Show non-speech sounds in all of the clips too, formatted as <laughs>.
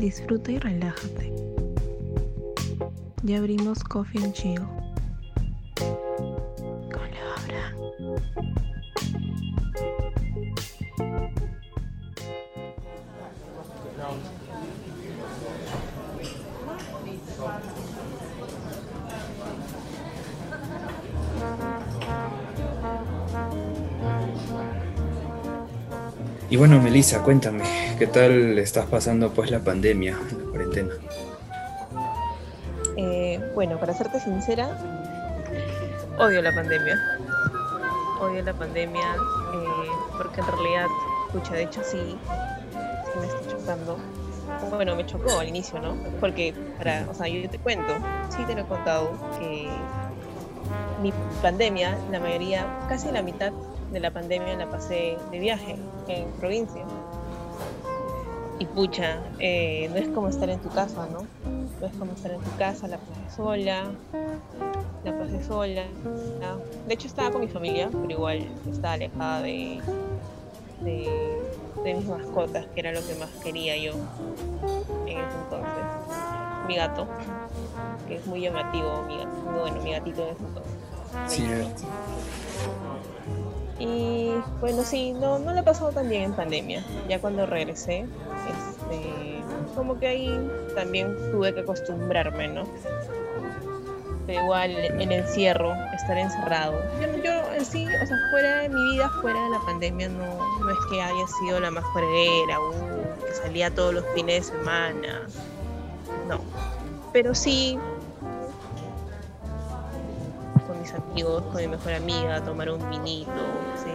disfruta y relájate. Ya abrimos Coffee and Chill. Y bueno, Melissa, cuéntame, ¿qué tal estás pasando pues la pandemia, la cuarentena? Eh, bueno, para serte sincera, odio la pandemia. Odio la pandemia eh, porque en realidad, escucha, de hecho sí, sí me está chocando. Bueno, me chocó al inicio, ¿no? Porque, para, o sea, yo te cuento, sí te lo he contado, que mi pandemia, la mayoría, casi la mitad de la pandemia la pasé de viaje en provincia. Y pucha, eh, no es como estar en tu casa, ¿no? No es como estar en tu casa, la pasé sola, la pasé sola. De hecho estaba con mi familia, pero igual estaba alejada de, de, mis mascotas, que era lo que más quería yo en ese entonces. Mi gato, que es muy llamativo, mi gato, bueno, mi gatito en ese entonces. Cierto. Y bueno, sí, no, no lo he pasado tan bien en pandemia. Ya cuando regresé, este, como que ahí también tuve que acostumbrarme, ¿no? Pero igual el encierro, estar encerrado. Yo, yo en sí, o sea, fuera de mi vida, fuera de la pandemia, no, no es que haya sido la más jueguera, uh, que salía todos los fines de semana. No. Pero sí, amigos, con mi mejor amiga, tomar un vinito, ¿sí?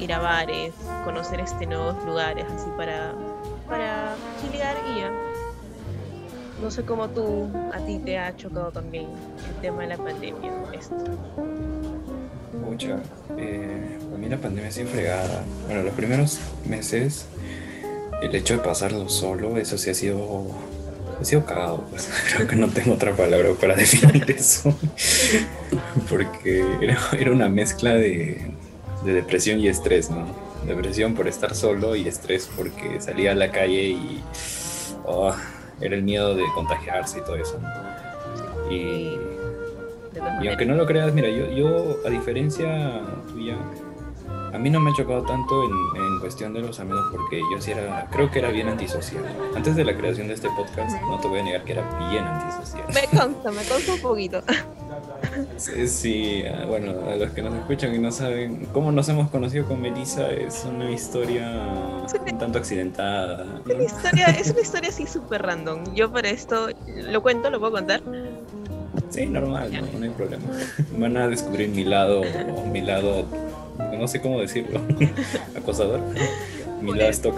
Ir a bares, conocer este nuevos lugares, así para, para chilear y ya. No sé cómo tú, a ti te ha chocado también el tema de la pandemia, esto. Mucha. Eh, para mí la pandemia es fregada. Bueno, los primeros meses, el hecho de pasarlo solo, eso sí ha sido. Ha sido cagado, pues. <laughs> Creo que no tengo otra palabra para definir <laughs> eso. Porque era, era una mezcla de, de depresión y estrés, ¿no? Depresión por estar solo y estrés porque salía a la calle y. oh, era el miedo de contagiarse y todo eso. ¿no? Y Y aunque no lo creas, mira, yo, yo a diferencia tuya, a mí no me ha chocado tanto en, en cuestión de los amigos porque yo sí era, creo que era bien antisocial. Antes de la creación de este podcast, no te voy a negar que era bien antisocial. Me consta, me consta un poquito. Sí, sí, ah, bueno, a los que nos escuchan y no saben cómo nos hemos conocido con Melissa, es una historia un tanto accidentada. ¿no? Es una historia, es una historia así súper random. Yo para esto, ¿lo cuento? ¿Lo puedo contar? Sí, normal, no, no hay problema. Van a descubrir mi lado, mi lado, no sé cómo decirlo, <laughs> acosador, mi lado.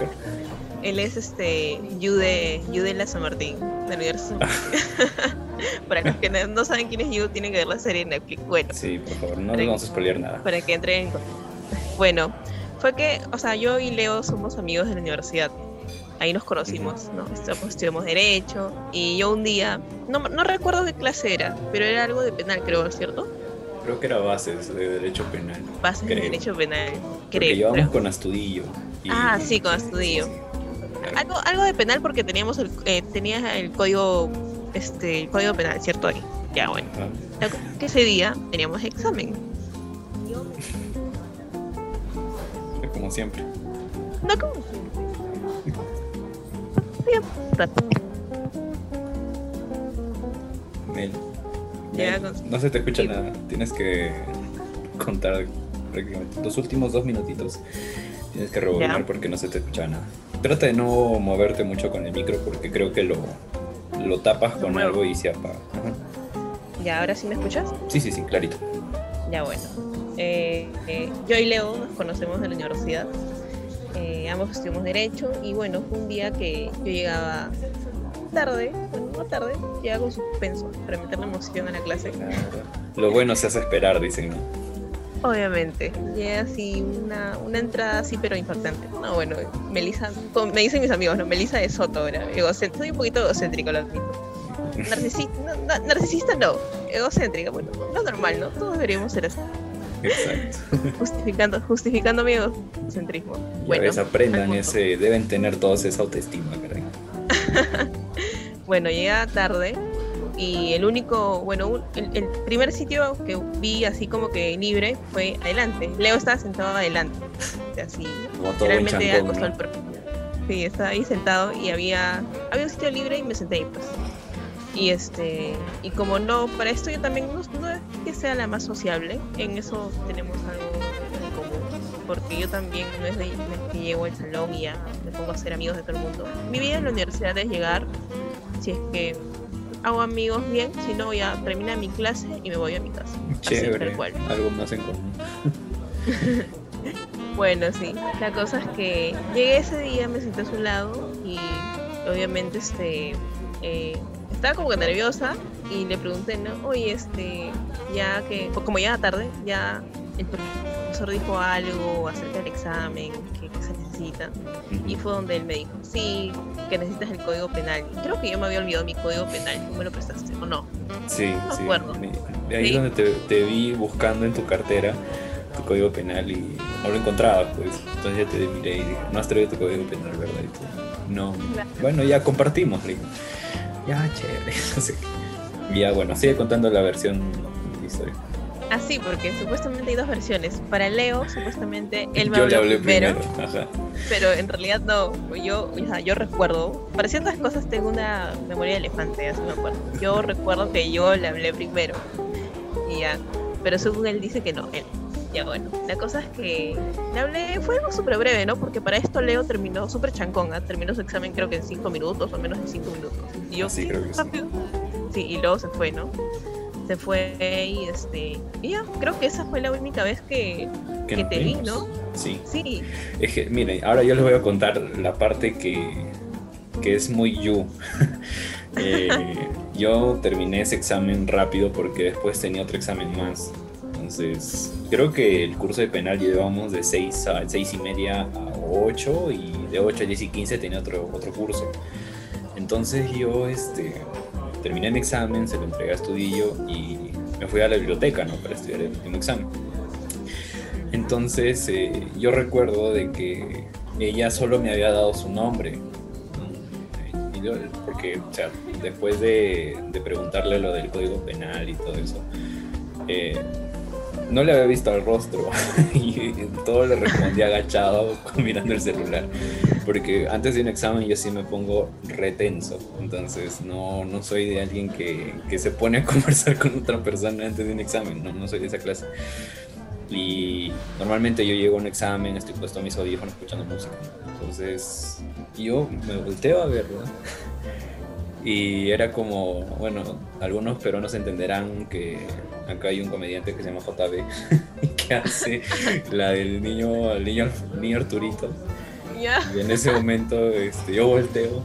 Él es este Yude, Yude La San Martín, del universo <laughs> para los que no, no saben quién es Yude, tienen que ver la serie en Netflix. Bueno, Sí, por favor, no les vamos a spoilear nada. para que entren. Bueno, fue que, o sea, yo y Leo somos amigos de la universidad. Ahí nos conocimos, ¿no? Estudiamos, estudiamos Derecho. Y yo un día, no, no recuerdo qué clase era, pero era algo de penal, creo, ¿cierto? Creo que era bases de derecho penal. Bases de. Derecho Penal, Porque creo. llevamos creo. con Astudillo. y- Ah, sí, con Astudillo. Algo, algo de penal porque teníamos el, eh, tenía el código, este, el código penal, ¿cierto? Ahí. Ya, bueno. La es que ese día teníamos examen. Como siempre. No como Bien, rato. Ya, no se te escucha sí. nada. Tienes que contar prácticamente los últimos dos minutitos. Tienes que rebobinar porque no se te escucha nada. Trata de no moverte mucho con el micro porque creo que lo, lo tapas con algo y se apaga. Ajá. Ya, ahora sí me escuchas. Sí, sí, sí, clarito. Ya, bueno. Eh, eh, yo y Leo nos conocemos de la universidad. Eh, ambos estudiamos Derecho y bueno, fue un día que yo llegaba tarde, no tarde, llegaba con suspenso para meterle emoción a la clase. Claro. Lo bueno se hace esperar, dicen. Obviamente, llegué así, una, una entrada así, pero impactante. No, bueno, Melissa, me dicen mis amigos, ¿no? Melissa de Soto, ahora. Egocéntrica, soy un poquito egocéntrico, lo admito. Narcisista, no, narcisista no, egocéntrica, bueno, lo normal, ¿no? Todos deberíamos ser así. Exacto. Justificando, justificando mi egocentrismo. Ya Bueno, ves, aprendan ese, deben tener todos esa autoestima, caray. <laughs> bueno, llegué tarde y el único, bueno, el, primer sitio que vi así como que libre fue adelante. Leo estaba sentado adelante, así, realmente acostó al Sí, estaba ahí sentado y había, había un sitio libre y me senté ahí, pues. Y este, y como no, para esto yo también no, es que sea la más sociable, en eso tenemos algo en común, porque yo también no es de, que llego al salón y ya me pongo a ser amigos de todo el mundo. Mi vida en la universidad es llegar, si es que hago amigos bien, si no ya termina mi clase y me voy a mi casa. Chévere, algo más en común. <laughs> bueno, sí, la cosa es que llegué ese día, me senté a su lado y obviamente este eh, estaba como que nerviosa y le pregunté, ¿no? Oye, este, ya que, como ya tarde, ya el profesor dijo algo acerca del examen, que, se necesita. Y fue donde él me dijo, sí, que necesitas el código penal. creo que yo me había olvidado mi código penal, ¿tú me lo prestaste o no? Sí, no sí. Acuerdo. De ahí donde te, te, vi buscando en tu cartera tu código penal y no lo encontraba, pues. Entonces ya te miré y dije, no has traído tu código penal, ¿verdad? Y tú, no. Bueno, ya compartimos, le ya, chévere. <laughs> Ya, bueno, sigue contando la versión de historia. Ah, sí, porque supuestamente hay dos versiones. Para Leo, supuestamente él me yo habló le hablé primero, pero en realidad no. Yo, o sea, yo recuerdo, para ciertas cosas tengo una memoria de elefante, así me acuerdo. Yo recuerdo que yo le hablé primero. Y ya. Pero según él dice que no, él. Ya bueno, la cosa es que le hablé, fue algo súper breve, ¿no? Porque para esto Leo terminó súper chancón, ¿ah? terminó su examen creo que en 5 minutos o menos de 5 minutos. Y yo, sí, creo que Sí. sí, y luego se fue, ¿no? Se fue y este. Y ya, creo que esa fue la única vez que, que, te vi, ¿no? Sí. Sí. Es que, miren, ahora yo les voy a contar la parte que, que es muy you. <laughs> eh, yo terminé ese examen rápido porque después tenía otro examen más. Entonces, creo que el curso de penal llevábamos de 6 a 6 y media a 8 y de 8 a 10 y 15 tenía otro, otro curso. Entonces yo este, terminé mi examen, se lo entregué a Estudillo y me fui a la biblioteca ¿no? para estudiar el último examen. Entonces eh, yo recuerdo de que ella solo me había dado su nombre. porque, después de, de preguntarle lo del código penal y todo eso, eh, no le había visto el rostro <laughs> y todo le respondía agachado <laughs> mirando el celular. Porque antes de un examen yo sí me pongo retenso. Entonces no, no soy de alguien que, que, se pone a <laughs> conversar con otra persona antes de un examen. No, no soy de esa clase. Y normalmente yo llego a un examen, estoy puesto a mis audífonos escuchando música. Entonces yo me volteo a verlo. Y era como, bueno, algunos peruanos entenderán que acá hay un comediante que se llama JB <laughs> que hace la del niño, el niño, niño Arturito. Y en ese momento este, yo volteo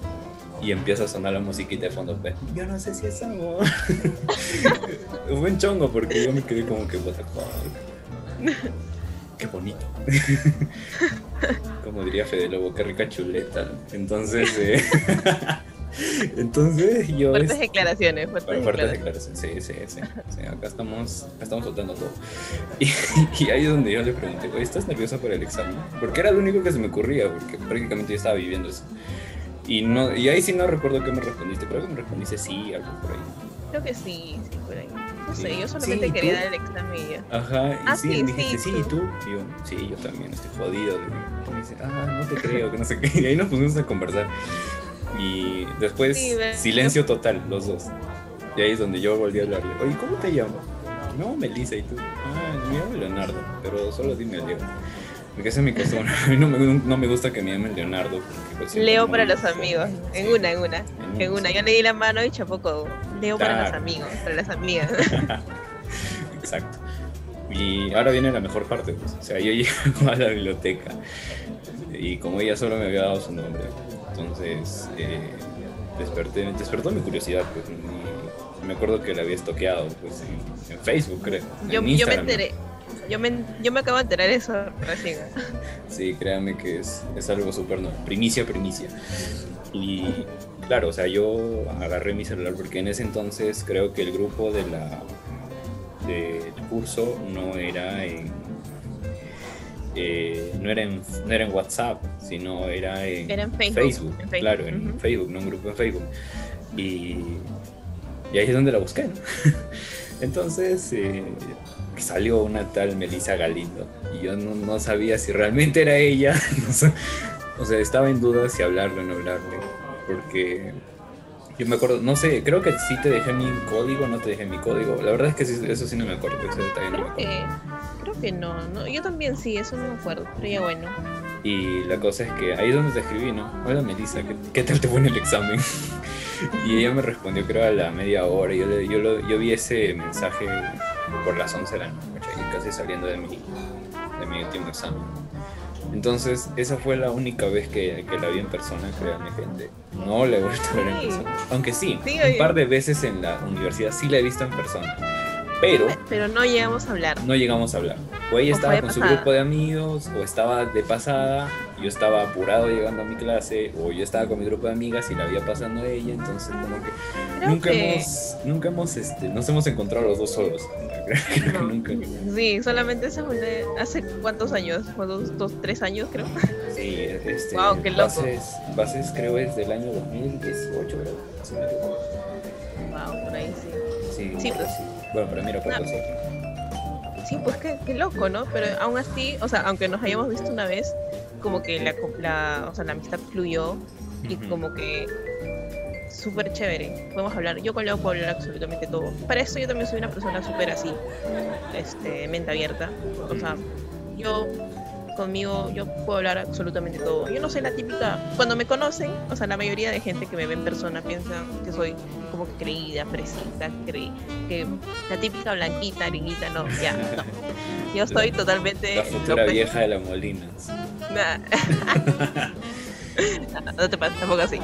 y empieza a sonar la musiquita de fondo. Pues, yo no sé si es amor. <laughs> un buen chongo porque yo me quedé como que, what Qué bonito. <laughs> como diría Fede Lobo, qué rica chuleta. Entonces, eh, Entonces yo... Fuertes declaraciones, fuertes, fuertes declaraciones. Sí, sí, sí, Acá estamos, estamos soltando todo. <laughs> Y, ahí es donde yo le pregunté, ¿estás nerviosa por el examen? Porque era lo único que se me ocurría, porque prácticamente yo estaba viviendo eso. Y, no, y ahí sí no recuerdo qué me respondiste, pero que me respondiste sí, algo por ahí. Creo que sí, sí, por ahí. No sé, yo solamente quería dar el examen y ya. Ajá, y ah, sí, me dijiste, sí, ¿y tú? Y yo, sí, yo también estoy jodido. Y me dice, ah, no te creo, que no sé qué. <laughs> Y ahí nos pusimos a conversar. Y después, silencio total, los dos. Y ahí es donde yo volví a hablarle. Oye, ¿cómo te llamas? No, Melissa, ¿y tú? Ah, me llamo Leonardo, pero solo dime Leo. Porque esa es mi costumbre. <laughs> A mí no me, no me gusta que me llamen Leonardo. Pues, Leo para los amigos. En una, en una. En, una. Yo le di la mano y chapoco. Leo para los amigos, para las amigas. <laughs> <laughs> Exacto. Y ahora viene la mejor parte. Pues. O sea, yo llego a la biblioteca y como ella solo me había dado su nombre, entonces, eh, desperté, despertó mi curiosidad, pues, me acuerdo que la había estoqueado, pues, en, Facebook, creo. Yo, yo, me enteré. Yo me, yo me acabo de enterar eso recién. Sí, créanme que es, es algo súper no, primicia, primicia. Y claro, o sea, yo agarré mi celular porque en ese entonces creo que el grupo de la del curso no era en eh, no, era en, no era en WhatsApp, sino era en, Era en Facebook, en Facebook, Claro, en. Facebook, no un grupo en Facebook. Y, y ahí es donde la busqué, ¿no? <laughs> Entonces eh, salió una tal Melissa Galindo y yo no, no sabía si realmente era ella. <laughs> o sea, estaba en duda si hablarle o no hablarle, porque yo me acuerdo, no sé, creo que sí te dejé mi código, no te dejé mi código. La verdad es que sí, eso sí no me acuerdo, ese detalle no me acuerdo. Creo que no, no. Yo también sí, eso no me acuerdo. Pero ya bueno. Y la cosa es que ahí es donde te escribí, ¿no? Hola Melissa, ¿qué, qué tal te fue en el examen? <laughs> y ella me respondió creo a la media hora. Yo, le- yo, lo- yo vi ese mensaje por las 11 de la noche, casi saliendo de mi, de mi último examen. Entonces, esa fue la única vez que, que la vi en persona, créanme gente. No la he vuelto a ver en persona. Aunque sí, un par de veces en la universidad sí la he visto en persona. Pero <laughs> Pero no llegamos a hablar. no llegamos a hablar. O ella O estaba con su grupo de amigos, o estaba de pasada, yo estaba apurado llegando a mi clase, o yo estaba con mi grupo de amigas y la veía pasando a ella, entonces como que Creo nunca que- hemos, nunca hemos, este, nos hemos encontrado los dos solos. <laughs> Creo que nunca. Sí, solamente se fue hace cuántos años, fue dos, dos, tres años creo. Sí, este, Guau, qué loco. Bases, bases creo es del año 2018, creo. Wow, por ahí sí. Sí, Sí, pues. sí. Bueno, pero mira, por No. nosotros. Sí, pues qué, qué loco, ¿no? Pero aún así, o sea, aunque nos hayamos visto una vez, como que la, la, o sea, la amistad fluyó y como que súper chévere. Podemos hablar, yo con Leo puedo hablar absolutamente todo. Para eso yo también soy una persona súper así, este, mente abierta. O sea, yo conmigo yo puedo hablar absolutamente todo. Yo no soy la típica, cuando me conocen, o sea, la mayoría de gente que me ve en persona piensan que soy como que creída, fresita, creí, que la típica blanquita, gringuita, no, ya, no. Yo <laughs> soy totalmente La futura vieja de la Molinas. Nah. no, <laughs> no te pases tampoco así.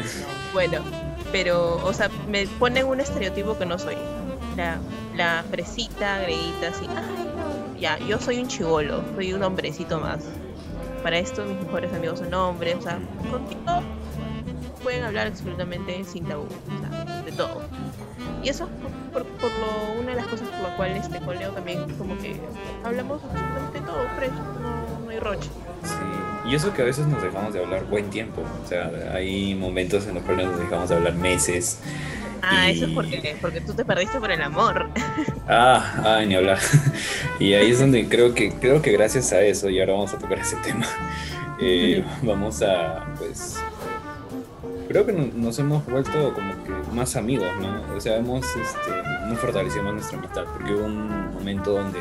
<laughs> bueno, pero, o sea, me ponen un estereotipo que no soy. La, la fresita, greguita, así. Ay. Ya, yo soy un chivolo, soy un hombrecito más. Para esto mis mejores amigos son hombres, o sea, contigo pueden hablar absolutamente sin tabú, o sea, de todo. Y eso es por, por- lo, una de las cosas por la cual este, con Leo también como que hablamos absolutamente todo, fresco, no, no hay roche. Sí, y eso que a veces nos dejamos de hablar buen tiempo. O sea, hay momentos en los cuales nos dejamos de hablar meses. Ah, eso es Y- porque, porque tú te perdiste por el amor. <laughs> Ah, ah, ni hablar. <laughs> Y ahí es donde creo que, creo que gracias a eso, y ahora vamos a tocar ese tema, <laughs> eh, vamos a, pues, creo que no- nos hemos vuelto como que más amigos, ¿no? O sea, hemos, este, hemos fortalecido más nuestra amistad, porque hubo un momento donde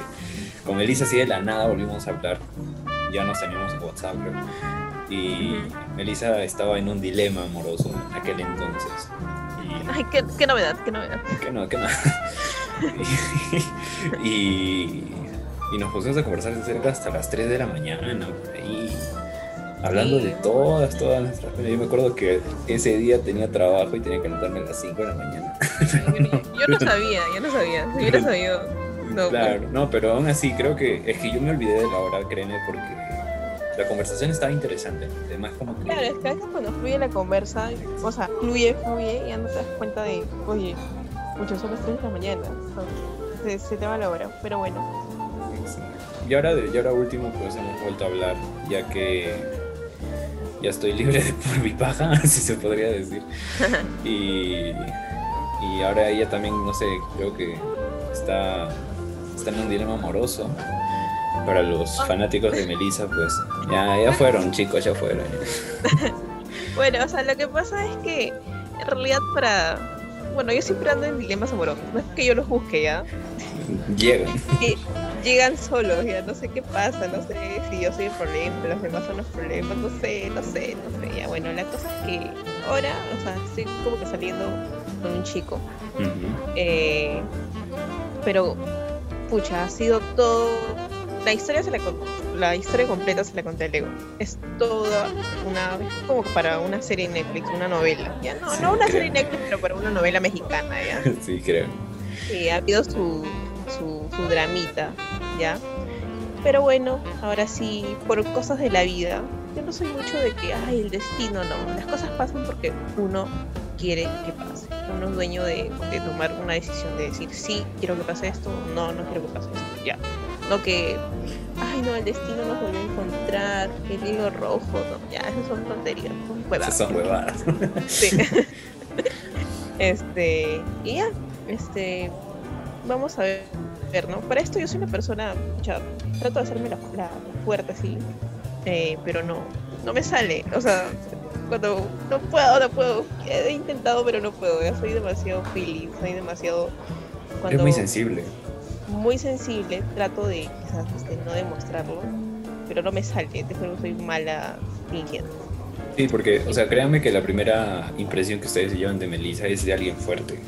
con Elisa así de la nada volvimos a hablar, ya nos teníamos en WhatsApp, creo. Y. Melissa estaba en un dilema amoroso en aquel entonces. Ay, qué, qué novedad, qué novedad. que no, que no. <laughs> y, y nos pusimos a conversar de cerca hasta las 3 de la mañana, por ahí, hablando Sí. de todas, todas nuestras. Yo me acuerdo que ese día tenía trabajo y tenía que levantarme a las 5 de la mañana. Yo, no- yo no sabía, yo no sabía. Si hubiera sabido. No, claro, no, pero aún así creo que es que yo me olvidé de la hora, créeme, porque la conversación estaba interesante. Además, como que... Claro, es que a veces cuando fluye la conversa, o sea, fluye, fluye, y ya no te das cuenta de, oye, muchas son las 3 de la mañana. o sea, Se, se te va la hora, pero bueno. Y ahora, de- y ahora último, pues hemos vuelto a hablar, ya que ya estoy libre de por mi paja, <laughs> si se podría decir. <laughs> Y, y ahora ella también, no sé, creo que está, está en un dilema amoroso. Para los fanáticos de Melissa, pues ya, ya fueron, chicos, ya fueron. <laughs> Bueno, o sea, lo que pasa es que en realidad para... Bueno, yo siempre ando en dilemas amorosos, no es que yo los busque ya, Llegan. <laughs> llegan solos, ya no sé qué pasa, no sé si yo soy el problema, los demás son los problemas, no sé, no sé, no sé. Ya bueno, la cosa es que ahora, o sea, estoy como que saliendo con un chico, eh, pero pucha, ha sido todo. La historia se la, la historia completa se la conté a Lego. Es toda una es como para una serie Netflix, una novela. Ya no, Sí, no una creo. serie Netflix, pero para una novela mexicana, ya. <laughs> Sí, creo. Sí, ha habido su, su, su dramita, ¿ya? Pero bueno, ahora sí, por cosas de la vida, yo no soy mucho de que, ay, el destino, no. Las cosas pasan porque uno quiere que pase. Uno es dueño de, de tomar una decisión de decir, sí, quiero que pase esto, no, no quiero que pase esto, ya. No que ay no, el destino nos volvió a encontrar, el hilo rojo, no, ya, esas son tonterías, son huevadas. Esas son huevadas. Sí. <laughs> <laughs> este, y ya, este, vamos a ver, ¿no? Para esto yo soy una persona, ya, trato de hacerme la, la fuerte así, eh, pero no, no me sale, o sea, cuando no puedo, no puedo, he intentado pero no puedo, ya soy demasiado feeling, soy demasiado... Es muy sensible. Muy sensible, trato de quizás este, no demostrarlo, pero no me sale, te juro que soy mala fingiendo. Sí, porque, o sea, créanme que la primera impresión que ustedes se llevan de Melissa es de alguien fuerte.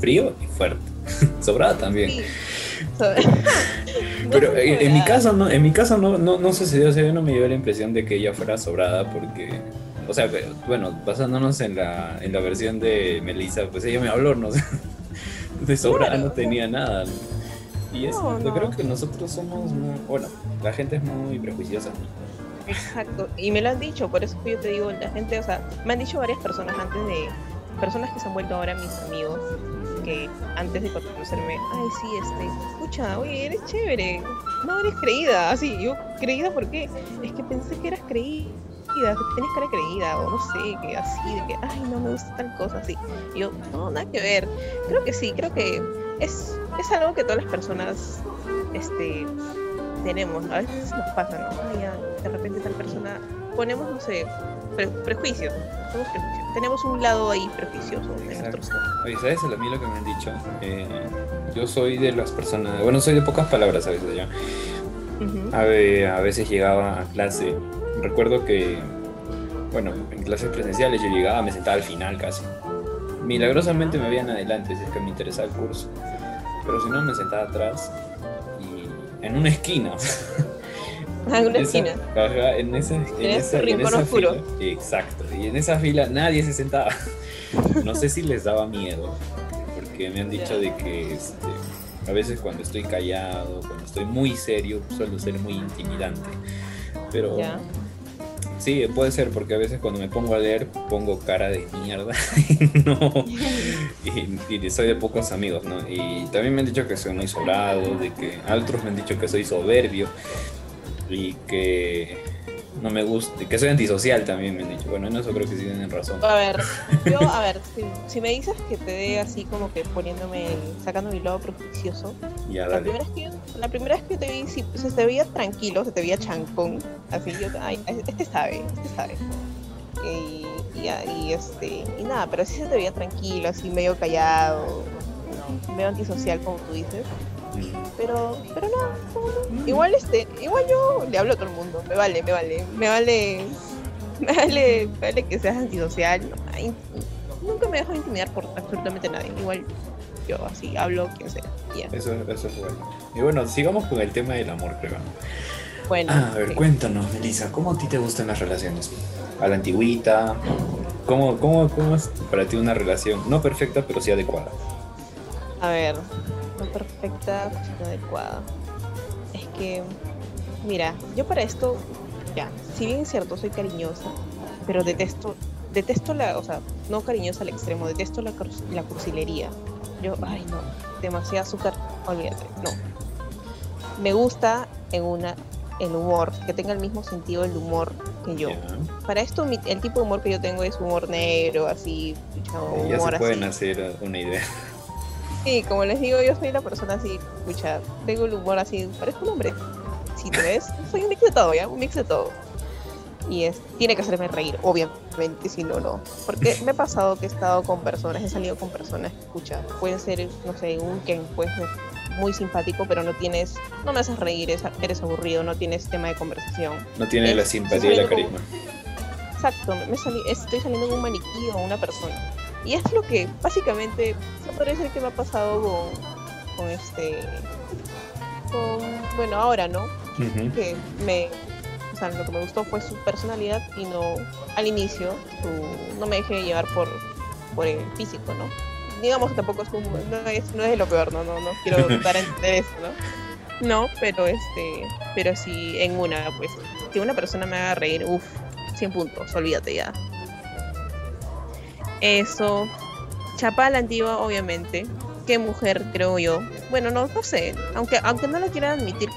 Frío y fuerte. <laughs> Sobrada también. Sí. <laughs> So- No Pero soy en, en mi caso no, en mi caso no, no, no sucedió, o sea, yo no me llevé la impresión de que ella fuera sobrada porque, o sea, bueno, basándonos en la, en la versión de Melissa, pues ella me habló, no <laughs> de sobrada Claro. no tenía nada. Y eso, No, yo no. creo que nosotros somos muy, bueno, la gente es muy prejuiciosa. Exacto, y me lo han dicho, por eso que yo te digo, la gente, o sea, me han dicho varias personas antes de, personas que se han vuelto ahora mis amigos, que antes de conocerme, ay, sí, este, escucha, oye, eres chévere, no eres creída, así, yo, creída, ¿por qué? Es que pensé que eras creída, que tenías cara creída, o no sé, que así, de que, ay, no me gusta tal cosa, así. Y yo, no, nada que ver, creo que sí, creo que es, es algo que todas las personas, este, tenemos, ¿no? a veces nos pasa, ¿no? Ay, ya, de repente tal persona, ponemos, no sé, pre- prejuicios, somos prejuicios. tenemos un lado ahí prejuicioso en Exacto. nuestro ser. Oye, ¿sabes a mí lo que me han dicho? Eh, yo soy de las personas, bueno, soy de pocas palabras a veces ya. Ujú. A, ve- a veces llegaba a clase, recuerdo que, bueno, en clases presenciales yo llegaba, me sentaba al final casi. Milagrosamente me veían adelante si es que me interesaba el curso, pero si no me sentaba atrás y en una esquina. <laughs> Ah, en una esquina. ajá, en esa, en esa, tu en rincón esa oscuro. fila. Exacto. Y en esa fila nadie se sentaba. <laughs> No sé si les daba miedo, porque me han dicho de que este, a veces cuando estoy callado, cuando estoy muy serio, suelo ser muy intimidante. Pero. Sí, puede ser, porque a veces cuando me pongo a leer pongo cara de mierda. <laughs> y no, y, soy de pocos amigos, ¿no? Y también me han dicho que soy muy sobrado, de que otros me han dicho que soy soberbio y que no me gusta, que soy antisocial también me han dicho. Bueno, en eso creo que sí tienen razón. A ver, <laughs> yo, a ver, si, si me dices que te dé así como que poniéndome, sacando mi lado prejuicioo, Ya, la dale. primera, vez que yo, la primera vez que te vi, sí, se te veía tranquilo, se te veía chancón, así yo, ay, este sabe, este sabe. Y, y, ya, y este, y nada, pero sí se te veía tranquilo, así medio callado, medio antisocial como tú dices. Pero, pero no. Igual este, igual yo le hablo a todo el mundo, me vale, me vale, me vale, <laughs> me vale, me vale que seas antisocial. nunca me dejo intimidar por absolutamente nadie. Igual yo así hablo quien sea. Eso, eso es bueno. Y bueno, sigamos con el tema del amor, creo. Bueno. Ah, a ver, sí. cuéntanos, Melissa, ¿cómo a ti te gustan las relaciones? ¿A la antigüita? ¿Cómo, cómo, ¿Cómo es para ti una relación no perfecta, pero sí adecuada? A ver, no perfecta, sino adecuada. Es que, mira, yo para esto, ya, si bien es cierto, soy cariñosa, pero detesto, detesto la, o sea, no cariñosa al extremo, detesto la, la cursilería. Yo, ay no, demasiado azúcar, olvídate, no. Me gusta en una, el humor, que tenga el mismo sentido el humor que yo. Para esto, mi- el tipo de humor que yo tengo es humor negro, así, Ya se pueden así. hacer una idea. Sí, como les digo, yo soy la persona así, escucha, tengo el humor así, parezco un hombre. Si te ves, <laughs> soy un mix de todo, ¿ya? Un mix de todo. Y es, tiene que hacerme reír, obviamente, si no, no. Porque me ha pasado que he estado con personas, he salido con personas escucha, pueden ser, no sé, un Ken, puede ser muy simpático, pero no tienes, no me haces reír, es- eres aburrido, no tienes tema de conversación. No tiene la Es- simpatía y la carisma. Exacto, me, me salí- estoy saliendo con un maniquí o una persona. Y es lo que básicamente se podría decir que me ha pasado con, con este. Con, bueno, ahora, ¿no? Que me. O sea, lo que me gustó fue su personalidad y no al inicio, su, no me dejé llevar por, por el físico, ¿no? Digamos que tampoco es, un- no, es, no es lo peor, ¿no? No, no quiero <laughs> dar a entender eso, ¿no? No, pero este, pero sí en una, pues, que una persona me haga reír, uff, 100 puntos, olvídate ya. Eso, chapa a la antigua, obviamente. Qué mujer, creo yo. Bueno, no, no sé, aunque, aunque no lo quieran admitir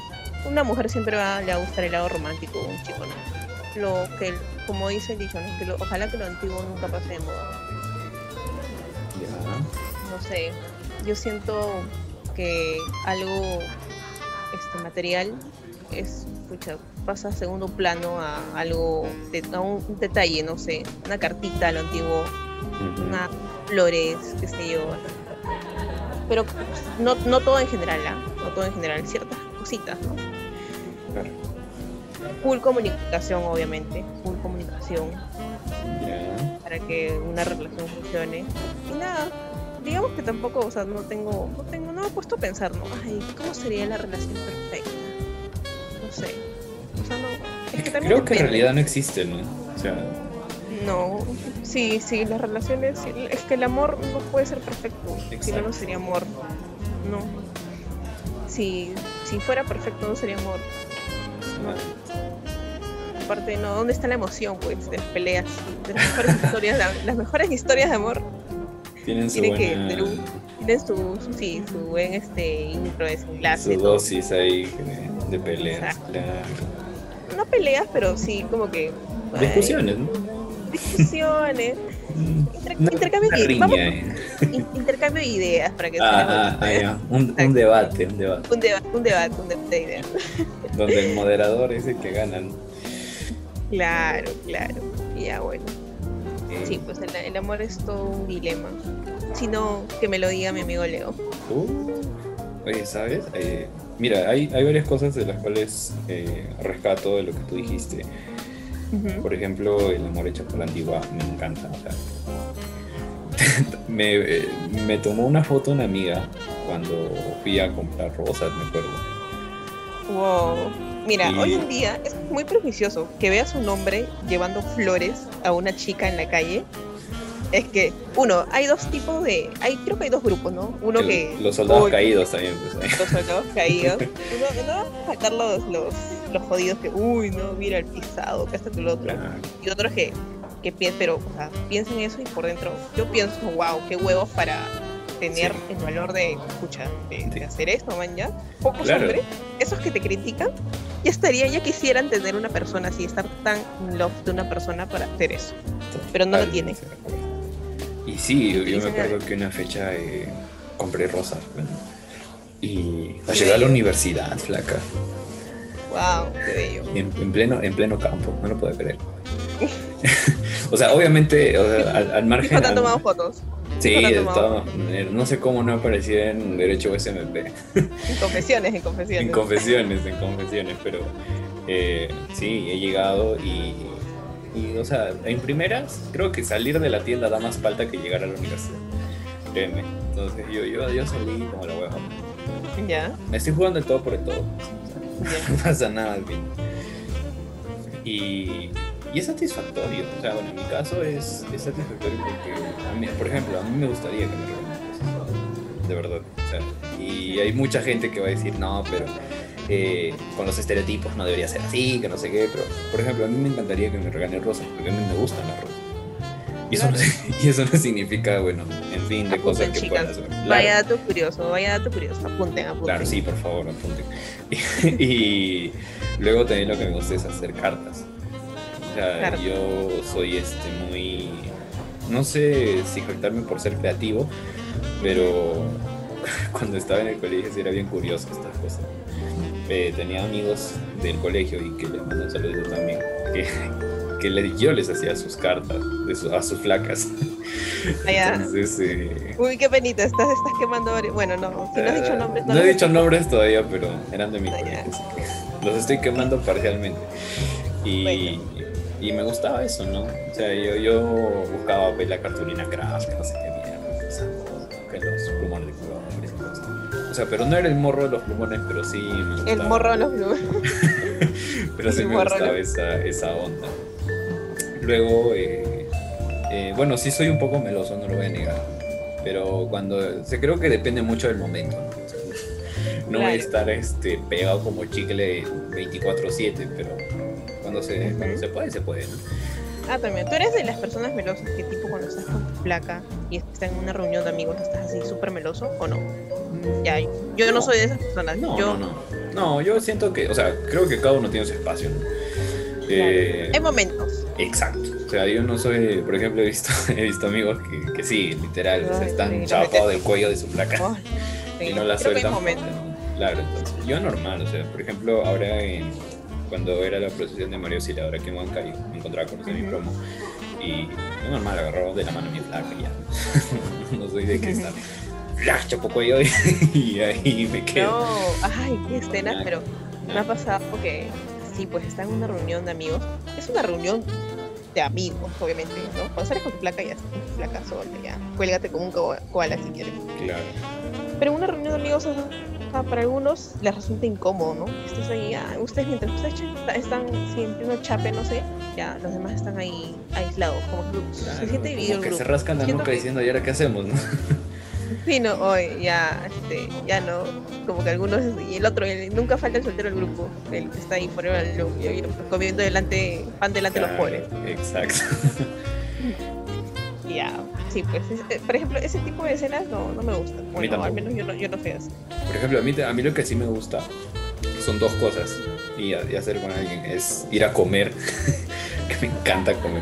una mujer siempre va, le va a gustar el lado romántico de un chico, ¿no? Lo que, como dice el dicho, ¿no? que lo- ojalá que lo antiguo nunca pase de moda. No sé, yo siento que algo este material es pucha, pasa a segundo plano a algo a un detalle, no sé, una cartita a lo antiguo, Unas flores, qué sé yo. Pero no, no todo en general, ¿ah? no todo en general, ciertas cositas, ¿no? Claro. Full comunicación, obviamente, full comunicación para que una relación funcione. Y nada, digamos que tampoco, o sea, no tengo, no tengo, no me he puesto a pensar, ¿no? Ay, ¿cómo sería la relación perfecta? No sé. O sea, no. Es que también Creo que en realidad no existe, ¿no? O sea, No, sí, sí, las relaciones, es que el amor no puede ser perfecto, si no, no sería amor. No. Si, si fuera perfecto, no sería amor. No. Aparte, no, ¿dónde está la emoción, pues, de las peleas? De las mejores <laughs> historias, de- las mejores historias de amor tienen su tiene que buena tienen su, su- sí, su buen este intro desenlace. su todo. dosis ahí de, peleas. Claro. No peleas, pero sí como que Discusiones, ¿no? Discusiones, inter- Una- intercambio, de, riña, vamos, eh. in- intercambio de ideas para que Ah, ah, ah, ¿eh? ya. Un, un debate, un debate. un, deba- un debate, un debate de ideas. <laughs> Donde el moderador es el que gana. ¿no? Claro, claro. Ya bueno. Eh, Sí, pues el, el amor es todo un dilema. Si no, que me lo diga mi amigo Leo. Uh, oye, ¿sabes? Eh, mira, hay, hay varias cosas de las cuales eh, rescato de lo que tú dijiste. Por ejemplo, el amor hecho por la antigua me encanta. o sea, <laughs> me, eh, me tomó una foto una amiga cuando fui a comprar rosas, me acuerdo. Wow. Mira, Y- hoy en día es muy prejuicioso que veas un hombre llevando flores a una chica en la calle. Es que, uno, hay dos tipos de. Hay, creo que hay dos grupos, ¿no? Uno El- que. los soldados uy, caídos también. Pues. Los soldados caídos. <laughs> Uno, no vamos a sacar los, los, los jodidos que, uy, no, mira el pisado, que esto que lo otro. Y otros que, que piensan, pero, o sea, piensan eso y por dentro, yo pienso, wow, qué huevos para tener Sí. el valor de, escucha, de, de hacer esto, man, ya. Pocos Claro. hombres, esos que te critican, ya estarían, ya quisieran tener una persona así, estar tan in love de una persona para hacer eso. Pero no lo tiene. Totalmente de acuerdo. Y sí, yo, yo me acuerdo que una fecha eh, compré rosas. bueno, y a Qué llegar a la universidad, flaca. Wow, qué bello. En, en pleno, en pleno campo, no lo puedo creer. <laughs> o sea, obviamente, o sea, al, al <laughs> margen. Fijo, te han al- tomado fotos. Sí, estaba- eh, no sé cómo no aparecía en Derecho USMP. En confesiones, en confesiones. En confesiones, en confesiones, pero eh, sí, he llegado y, y, o sea, en primeras, creo que salir de la tienda da más falta que llegar a la universidad. Créeme. Entonces yo, yo, yo salí como la hueva. ya, Me estoy jugando el todo por el todo. <laughs> No pasa nada. Y, y es satisfactorio. O sea, bueno, en mi caso es, es satisfactorio porque, a mí, por ejemplo, a mí me gustaría que me cosas. De verdad. Y hay mucha gente que va a decir, no, pero eh, con los estereotipos no debería ser así, que no sé qué. Pero, por ejemplo, a mí me encantaría que me regalen rosas porque a mí me gustan las rosas. Y eso, no, <laughs> y eso no significa, bueno, en fin, de cosas que puedan chicas. hacer. Claro. Vaya dato curioso, vaya dato curioso. Apunten, apunten. Claro, sí, por favor, apunten. <laughs> Y, luego también lo que me gusta es hacer cartas. O sea, yo soy este muy. No sé si jactarme por ser creativo, pero <laughs> cuando estaba en el colegio sí era bien curioso estas cosas. Eh, tenía amigos del colegio y que les mando un saludo también, que, que le- yo les hacía sus cartas de su- a sus flacas. <laughs> Ah, ya. Entonces, eh, Uy, qué penita, estás, estás quemando varios. Bueno, no, si no has dicho nombres, no, los he dicho nombres todavía, pero eran de mi Ah, los estoy quemando parcialmente. Y, Bueno. y me gustaba eso, ¿no? O sea, yo, yo buscaba pues, la cartulina craft, no sé qué que los plumones de colores. O sea, pero no era el morro de los plumones, pero sí me gustaba. El morro de los blues. <laughs> Pero sí el me morro, gustaba ¿no? esa, esa onda. Luego, eh, eh, bueno, sí soy un poco meloso, no lo voy a negar. Pero cuando. Se creo que depende mucho del momento. No, no voy a Claro. estar este, pegado como chicle 24-7, pero cuando se, cuando se puede, se puede, ¿no? Ah, también. ¿Tú eres de las personas melosas que tipo cuando estás con tu placa y estás en una reunión de amigos estás así súper meloso o no? Ya, yo no, No. soy de esas personas. No, yo, no, no. No, yo siento que, o sea, creo que cada uno tiene su espacio, ¿no? Eh, Hay momentos. Exacto. O sea, yo no soy, por ejemplo, he visto, <laughs> he visto amigos que, que sí, literal, o sea, Ay, están sí, chapados del cuello de su placa Oh, sí, y no la que sueltan. Claro, entonces, yo normal, o sea, por ejemplo, ahora en, cuando era la procesión de Mario Auxiliador aquí en Huancayo, me encontraba con ese mi promo y yo normal agarró de la mano mi flaca y ya. <laughs> no soy de que está flash, chapo cuello <laughs> y, ahí me quedo. No, ay, qué escenas, pero me ha pasado que sí, pues está en una reunión de amigos. Es una reunión de amigos, obviamente, ¿no? Cuando sales con tu placa ya, con tu placa sola, ya. Cuélgate como un ko- koala si quieres. Claro. Pero una reunión de amigos, o sea, para algunos les resulta incómodo, ¿no? Estás ahí, ah, ustedes mientras ustedes están siempre uno chape, no sé, ya los demás están ahí aislados, como que Claro, se siente dividido como el que se rascan la nuca diciendo, ¿y ahora qué hacemos? no?" Sí, no, hoy ya, este, ya no, como que algunos, y el otro, el- nunca falta el soltero del grupo, el que está ahí por el comiendo delante, pan delante de los pobres. Exacto. <laughs> Ya, sí, pues, es- eh, por ejemplo, ese tipo de escenas no, no me gustan. Bueno, al menos yo no, yo no soy así. Por ejemplo, a mí, a mí lo que sí me gusta son dos cosas y, y hacer con alguien es ir a comer, <laughs> que me encanta comer,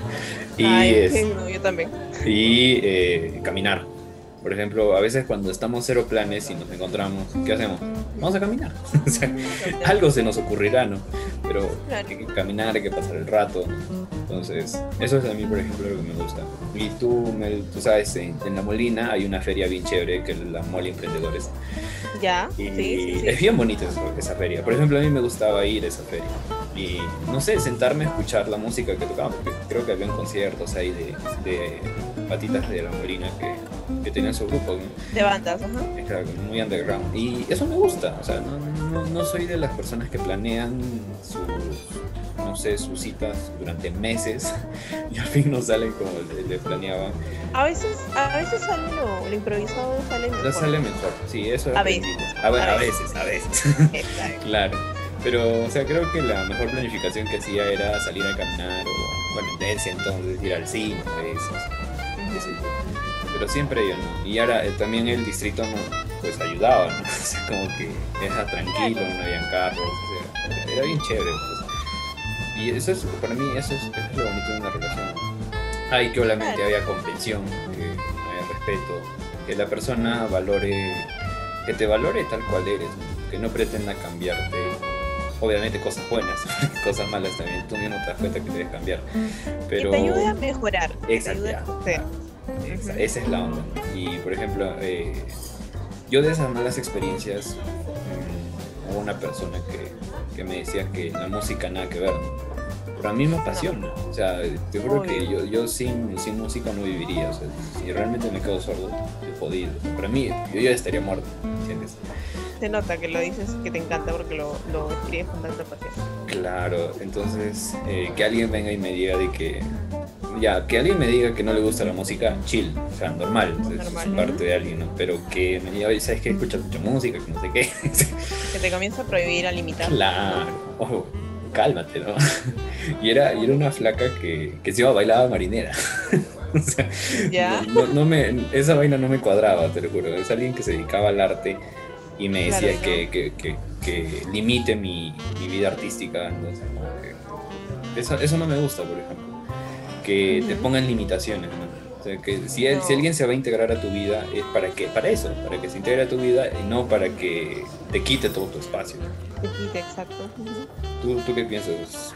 y, Ay, es- no, yo también. y eh, caminar. Por ejemplo, a veces cuando estamos cero planes y nos encontramos, ¿qué hacemos? Vamos a caminar. <laughs> O sea, algo se nos ocurrirá, ¿no? Pero hay que caminar, hay que pasar el rato. Entonces, eso es a mí, por ejemplo, lo que me gusta. Y tú, Mel, tú sabes, en, en La Molina hay una feria bien chévere que es la Mole Emprendedores. Ya, Y sí, sí, sí. es bien bonita esa, esa feria. Por ejemplo, a mí me gustaba ir a esa feria. Y no sé, sentarme a escuchar la música que tocaban, porque creo que habían conciertos ahí de, de patitas de la Molina que, que tenían su grupo, ¿no? De bandas, ajá. Es claro, muy underground. Y eso me gusta. O sea, no, no, no soy de las personas que planean sus, no sé, sus citas durante meses <laughs> y al fin no salen como le, le planeaban. A veces, a veces sale lo, lo improvisado, sale mejor. No sale mejor. Sí, eso A veces, A, ver, a a veces. veces, a veces. <laughs> Claro. Pero, o sea, creo que la mejor planificación que hacía era salir a caminar o, bueno, en ese entonces ir al cine, a veces. Pero siempre yo, ¿no? Y ahora eh, también el distrito, ¿no? pues ayudaba, ¿no? <laughs> O sea, como que era tranquilo, no habían carros, o sea, era bien chévere, pues. Y eso es, para mí, eso es, eso es lo bonito de una relación. Ay, que obviamente había comprensión, que haya respeto, que la persona valore, que te valore tal cual eres, ¿no? que no pretenda cambiarte. Obviamente cosas buenas, <laughs> cosas malas también, tú mismo te das cuenta que debes cambiar. Pero Que te ayude a mejorar. Exacto, esa, esa es la onda. Y por ejemplo, eh, yo de esas malas experiencias, mm, hubo una persona que, que me decía que la música nada que ver. Pero a mí me apasiona. O sea, te juro que yo, yo sin, sin música no viviría. O sea, si realmente me quedo sordo, he jodido. Para mí, yo ya estaría muerto, ¿entiendes? Se nota que lo dices que te encanta porque lo, lo escribes con tanta pasión. Claro, entonces eh, que alguien venga y me diga de que ya, que alguien me diga que no le gusta la música, chill, o sea, normal, es parte de alguien, ¿no? Pero que me diga, oye, ¿sabes qué? Escuchas mucha música, que no sé qué. <laughs> Que te comienza a prohibir, a limitar. claro, ojo, cálmate, ¿no? <laughs> y, era, y era una flaca que, que se iba a bailar marinera. <laughs> o sea, Ya. no, no me, esa vaina no me cuadraba, te lo juro. Es alguien que se dedicaba al arte y me decía que, que, que, que limite mi, mi vida artística. Entonces, eso, eso no me gusta, por ejemplo. Que te Ujú. pongan limitaciones, ¿no? O sea, que si, él- si No. alguien se va a integrar a tu vida, es para que para eso, para que se integre a tu vida y no para que te quite todo tu espacio. Te quita, exacto. Ujú. ¿Tú, tú qué piensas?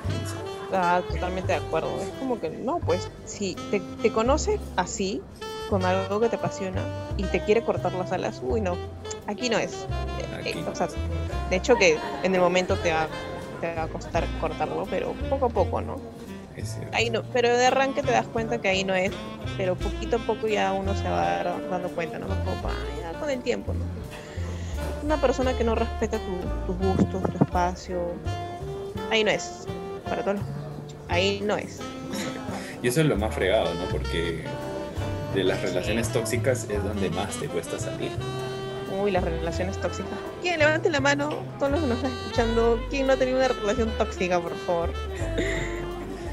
Ah, totalmente de acuerdo. Es como que, no, pues, si te, te conoce así, con algo que te apasiona, y te quiere cortar las alas, uy, no, aquí no es. Aquí eh, no o sea, de hecho que en el momento te va, te va a costar cortarlo, pero poco a poco, ¿no? Es. Ahí no, pero de arranque te das cuenta que ahí no es, pero poquito a poco ya uno se va dando cuenta, ¿no? Como, ah, ya con el tiempo, ¿no? Una persona que no respeta tu- tus gustos, tu espacio, ahí no es. Para todos los ahí no es. Y eso es lo más fregado, ¿no? Porque de las relaciones tóxicas es donde más te cuesta salir. Uy, las relaciones tóxicas. ¿Quién? Levante la mano, todos los que nos están escuchando. ¿Quién no ha tenido una relación tóxica, por favor?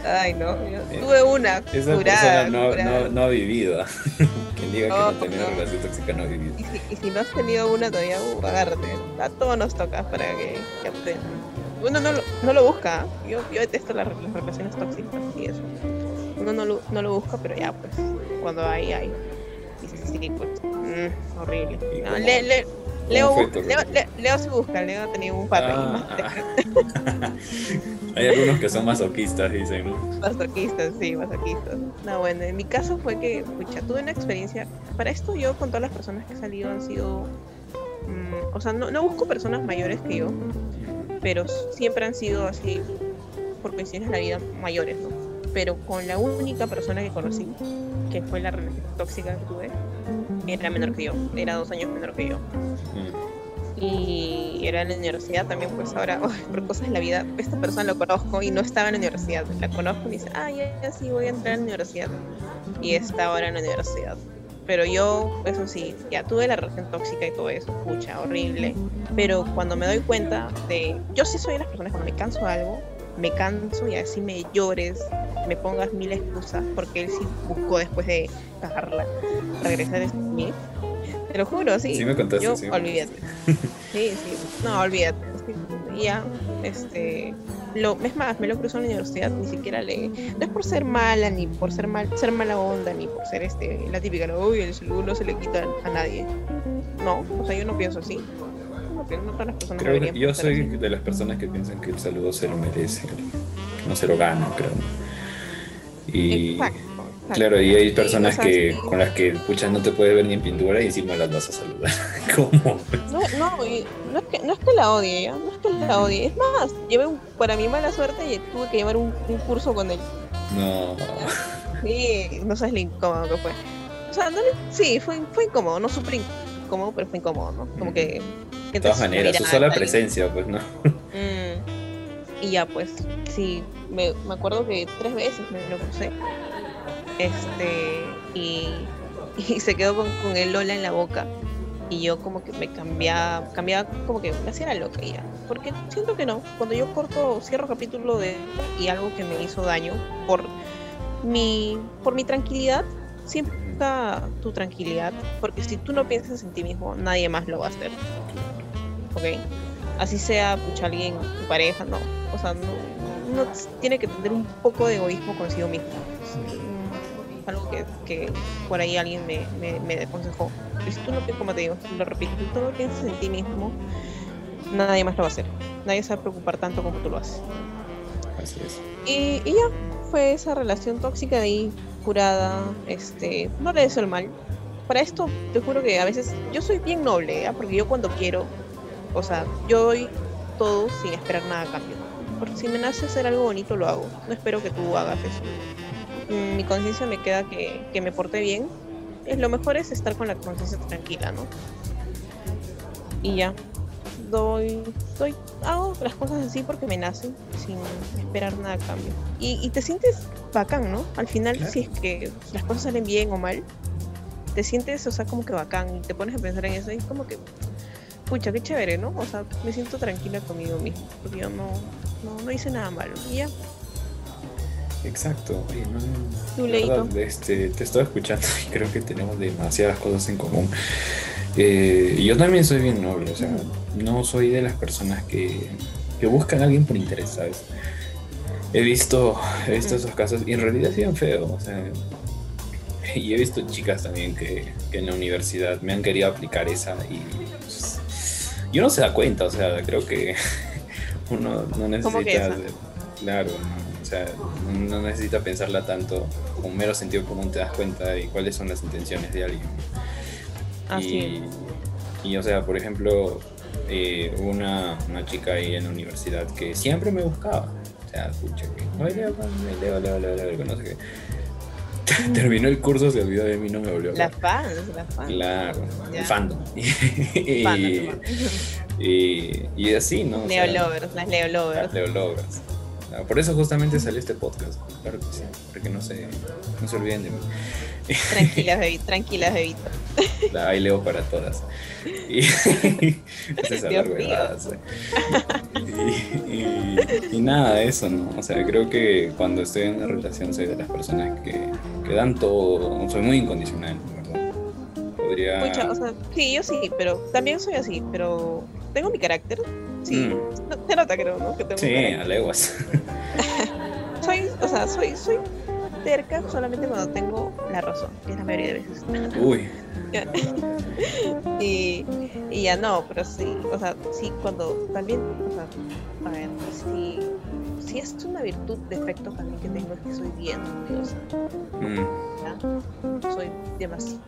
Ay, no. Yo tuve una Esa curada, persona no, curada. no, no ha vivido. <laughs> Quien diga que no no. una relación tóxica no ha vivido. Y si, y si no has tenido una todavía, uh, agárrate. A todos nos toca para que, que aprendan. Uno no lo, no lo busca. ¿ah? Yo, yo detesto las, las relaciones tóxicas y eso. Uno no lo, no lo busca, pero ya, pues, cuando hay, hay. Y sí, sí, pues, mm, horrible. ¿Y No, cómo- Le- le- Leo, Leo, relación? Le- Leo se busca, Leo ha tenido un de Ah, <laughs> Hay algunos que son masoquistas, dicen, ¿no? Masoquistas, sí, masoquistas. No, bueno, en mi caso fue que, pucha, tuve una experiencia. Para esto, yo con todas las personas que he salido han sido. mm, o sea, no, no busco personas mayores que yo, pero siempre han sido así, por coincidencia de la vida, mayores, ¿no? Pero con la única persona que conocí, que fue la relación tóxica que tuve, era menor que yo, era dos años menor que yo. Y era en la universidad también, pues ahora, <laughs> por cosas de la vida, esta persona lo conozco y no estaba en la universidad. La conozco y dice, ah, ya, ya sí, voy a entrar en la universidad. Y está ahora en la universidad. Pero yo, eso sí, ya tuve la relación tóxica y todo eso, pucha, horrible. Pero cuando me doy cuenta de. Yo sí soy de las personas cuando me canso de algo, me canso y así me llores, me pongas mil excusas, porque él sí buscó después de cagarla, regresar en mí. Te lo juro, sí. Sí me contaste, Yo, sí olvídate. Sí, sí. No, olvídate. Sí, ya, este. Lo, es más, me lo cruzó en la universidad, ni siquiera le. No es por ser mala, ni por ser mal, ser mala onda, ni por ser este, la típica, no, uy, el saludo no se le quita a nadie. No, o sea, yo no pienso así. No, todas las personas Creo deberían yo soy así. de las personas que piensan que el saludo se lo merece, que no se lo gana, creo. Y exacto. Claro, y hay Sí, personas o sea, que sí. con las que pucha no te puedes ver ni en pintura y encima las vas a saludar. <laughs> ¿Cómo? No, no, y no es que, no es que la odie, ¿ya? No es que la odie. Es más, llevé un, para mi mala suerte y tuve que llevar un, un curso con él. No. Sí, no sabes lo incómodo que fue. O sea, no, le- sí, fue, fue incómodo, no súper incómodo, pero fue incómodo, ¿no? Como que... De todas maneras, su sola presencia, pues no. Mm, y ya, pues, sí, me, me acuerdo que tres veces me lo crucé. Este, y, se quedó con, el Lola en la boca. Y yo como que me cambiaba, cambiaba como que me hacía la loca ya. Porque siento que no. Cuando yo corto, cierro capítulo de y algo que me hizo daño por mi, por mi tranquilidad, siempre busca tu tranquilidad. Porque si tú no piensas en ti mismo, nadie más lo va a hacer. ¿Ok? Así sea, pucha, alguien, tu pareja, no. O sea, no, uno tiene que tener un poco de egoísmo consigo mismo. Algo que, que por ahí alguien me, me, me aconsejó. Que si tú no, como te digo, lo repito, si tú no piensas en ti mismo, nadie más lo va a hacer. Nadie se va a preocupar tanto como tú lo haces. Así es. Y, y ya, fue esa relación tóxica de ahí, curada, este, no le deseo el mal. Para esto, te juro que a veces yo soy bien noble, ¿ya? porque yo cuando quiero, o sea, yo doy todo sin esperar nada a cambio. Porque si me nace hacer algo bonito, lo hago. No espero que tú hagas eso. Mi conciencia me queda que, que me porte bien. Es, lo mejor es estar con la conciencia tranquila, ¿no? Y ya. Doy, doy, hago las cosas así porque me nacen, sin esperar nada a cambio. Y, y te sientes bacán, ¿no? Al final, Claro. si es que las cosas salen bien o mal, te sientes, o sea, como que bacán y te pones a pensar en eso y es como que, pucha, qué chévere, ¿no? O sea, me siento tranquila conmigo mismo, porque yo no, no, no hice nada malo. Y ya, Exacto. Oye, no, verdad, este, te estoy escuchando <laughs> y creo que tenemos demasiadas cosas en común. Eh, yo también soy bien noble, o sea, no soy de las personas que, que buscan a alguien por interés, ¿sabes? He visto, he visto esos casos y en realidad es bien feo, o sea, <laughs> y he visto chicas también que, que en la universidad me han querido aplicar esa y pues, y uno se da cuenta, o sea, creo que <laughs> uno no ¿Cómo que necesita, esa? claro, no, sea, no necesita pensarla tanto, con mero sentido común te das cuenta de cuáles son las intenciones de alguien. así Y, y, o sea, por ejemplo, eh, una, una chica ahí en la universidad que siempre me buscaba. O sea, escucha que, oye, Leo, Leo, Leo, Leo, Leo, no sé qué. <laughs> Terminó el curso, se olvidó de mí, no me volvió a Las hablar. fans, las fans. Claro, el <laughs> fandom. y, y, y así, ¿no? Sea, Leo Lovers, las Leo Lovers. Leo Lovers. Ah, Por eso justamente salió este podcast. Claro que sí, para que no se, no se olviden de mí. Tranquilas, bebito, <laughs> tranquilas, bebito. La hay Leo para todas. Y, <laughs> y, y- y nada, eso, ¿no? O sea, creo que cuando estoy en una relación soy de las personas que, que dan todo, soy muy incondicional, ¿verdad? podría... Pucha, o sea, sí, yo sí, pero también soy así, pero tengo mi carácter. Sí, Mm. se nota creo, ¿no? Que tengo Sí, a leguas. <laughs> Soy, o sea, soy, soy terca solamente cuando tengo la razón, que es la mayoría de veces. <laughs> Uy, y, y ya no, pero sí, o sea, sí, cuando también, o sea, a ver, sí, sí es una virtud, defecto también que tengo, es que soy bien orgullosa, mm. Soy demasiado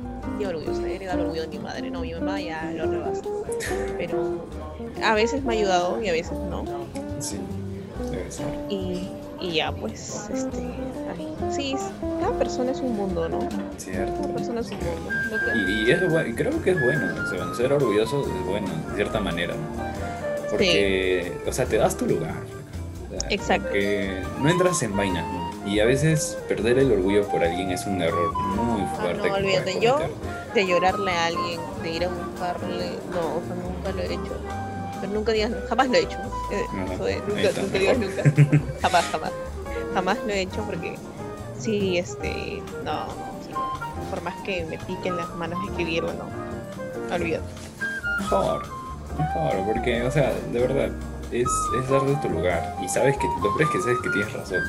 orgullosa, he heredado el orgullo de mi madre, no, mi mamá ya lo rebasa, pero a veces me ha ayudado y a veces no, sí, debe ser. y, y ya, pues, este, ay, sí, cada persona es un mundo, ¿no? Cierto. Cada persona es un mundo. Que- Y, y es creo que es bueno, o sea, ser orgulloso es bueno, de cierta manera, ¿no? Porque, o sea, te das tu lugar. Exacto. No entras en vaina. Y a veces perder el orgullo por alguien es un error muy fuerte. que Ah, olvídate, puedes yo- de llorarle a alguien, de ir a buscarle, no, o sea, nunca lo he hecho. Pero nunca digas, jamás lo he hecho. Eh, Ajá, de nunca, nunca digas nunca. <laughs> Jamás, jamás. Jamás lo he hecho porque sí, este, no, sí. Por más que me piquen las manos escribirlo, no. Olvídate. Mejor, mejor, porque, o sea, de verdad, es, es darte tu lugar. Y sabes que, lo peor es que sabes que tienes razón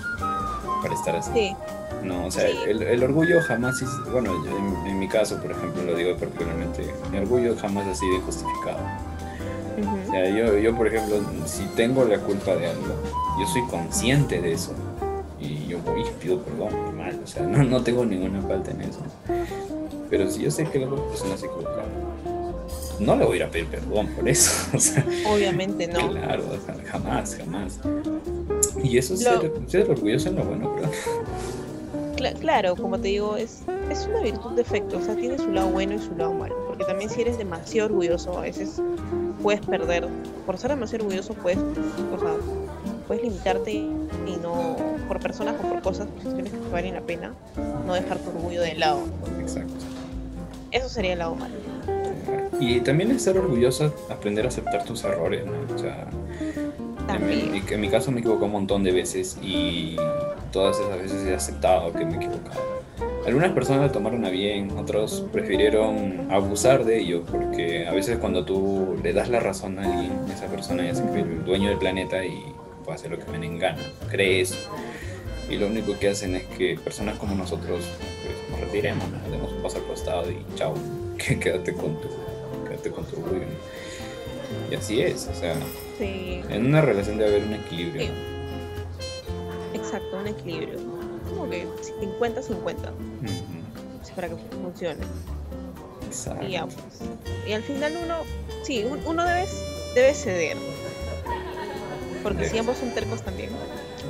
para estar así. Sí, No, o sea, Sí. el, el orgullo jamás es, bueno, yo en, en mi caso, por ejemplo, lo digo particularmente, mi orgullo jamás ha sido justificado. O sea, yo, yo, por ejemplo, si tengo la culpa de algo, yo soy consciente de eso. Y yo voy y pido perdón, normal. O sea, no, no tengo ninguna falta en eso. Pero si yo sé que la otra persona se equivoca, no le voy a ir a pedir perdón por eso. <laughs> O sea, obviamente no. claro, o sea, jamás, jamás. Y eso es Lo- ser, ser orgulloso en lo bueno, creo. Cla- claro, como te digo, es, es una virtud defecto, o sea, tiene su lado bueno y su lado malo, porque también si eres demasiado orgulloso, a veces puedes perder, por ser demasiado orgulloso puedes, o sea, puedes limitarte y no, por personas o por cosas, por situaciones que te valen la pena, no dejar tu orgullo de lado. Exacto. Eso sería el lado malo. Y también es ser orgulloso, aprender a aceptar tus errores, ¿no? O sea, en mi, en mi caso me equivoco un montón de veces y todas esas veces he aceptado que me he equivocado. Algunas personas lo tomaron a bien, otros prefirieron abusar de ello, porque a veces cuando tú le das la razón a alguien, esa persona ya se cree el dueño del planeta y puede hacer lo que me den gana, cree eso. Y lo único que hacen es que personas como nosotros pues, nos retiremos, nos demos un paso al costado y chao, que <laughs> quédate con tu, quédate con tu orgullo. ¿no? Y así es, o sea, Sí, en una relación debe haber un equilibrio. Sí. exacto, un equilibrio. Como que 50-50, Ujú, sí, para que funcione. Exacto. Y ya, pues. Y al final uno, sí, un- uno debe, debe ceder. Porque Debe si ambos son tercos también,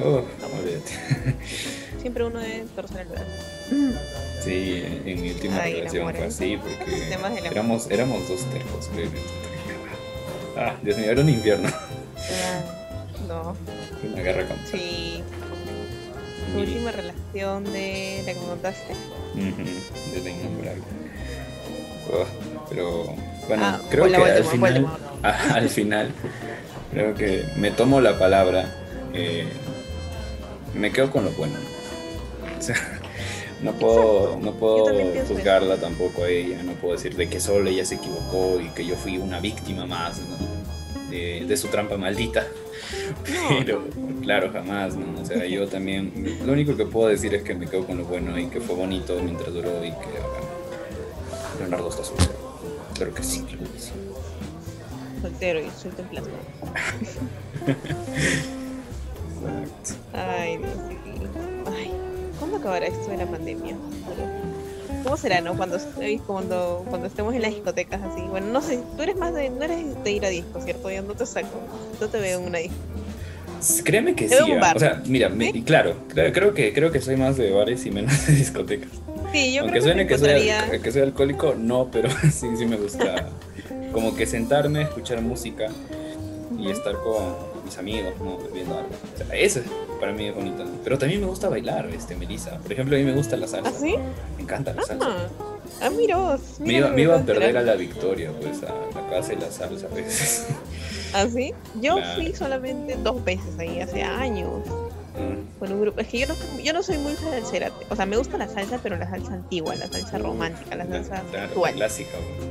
olvídate. <laughs> siempre uno debe torcer el brazo. Sí, en, en mi última Ay, relación fue ¿eh? así porque éramos, éramos dos tercos, creo. Ah, Dios mío, era un infierno. Ah, no, Una guerra con sí. Tu última relación de la que contaste. De la innombrable. Uf, pero bueno, Ah, creo que al final, <laughs> ah, al final, creo que me tomo la palabra, eh, me quedo con lo bueno. O sea, no puedo, no puedo juzgarla tampoco a ella, no puedo decir de que solo ella se equivocó y que yo fui una víctima más ¿no? de, de su trampa maldita. <laughs> Pero claro, jamás, ¿no? O sea, yo también, lo único que puedo decir es que me quedo con lo bueno y que fue bonito mientras duró y que bacán. Leonardo está soltero. Claro que sí, claro que sí. Soltero y suelto en plasma. Exacto. <laughs> Ay, Dios mío. ¿Cuándo acabará esto de la pandemia? ¿Cómo será, no? Cuando, cuando, cuando estemos en las discotecas así. Bueno, no sé, tú eres más de, no eres de ir a disco, ¿cierto? Yo no te saco. No te veo en una disco. Créeme que Te sí. ah. O sea, mira, me- y claro, creo, creo que creo que soy más de bares y menos de discotecas. Sí, yo Aunque creo suene que soy, encontraría... al- que soy alcohólico, no, pero <laughs> sí, sí me gusta como que sentarme, escuchar música y Ujú. estar con mis amigos, ¿no? Bebiendo algo. O sea, eso para mí es bonito. ¿no? Pero también me gusta bailar, este, Melissa. Por ejemplo, a mí me gusta la salsa. ¿Ah, sí? Me encanta la salsa. Ah, ah miros. Me iba, me iba a perder a la victoria, pues, a la casa de la salsa a veces. <laughs> ¿Ah, sí? Yo Claro. fui solamente dos veces ahí, hace años. Mm, con un grupo. Es que yo no, yo no soy muy salsera. O sea, me gusta la salsa, pero la salsa antigua, la salsa romántica, la salsa claro, la actual. clásica. güey.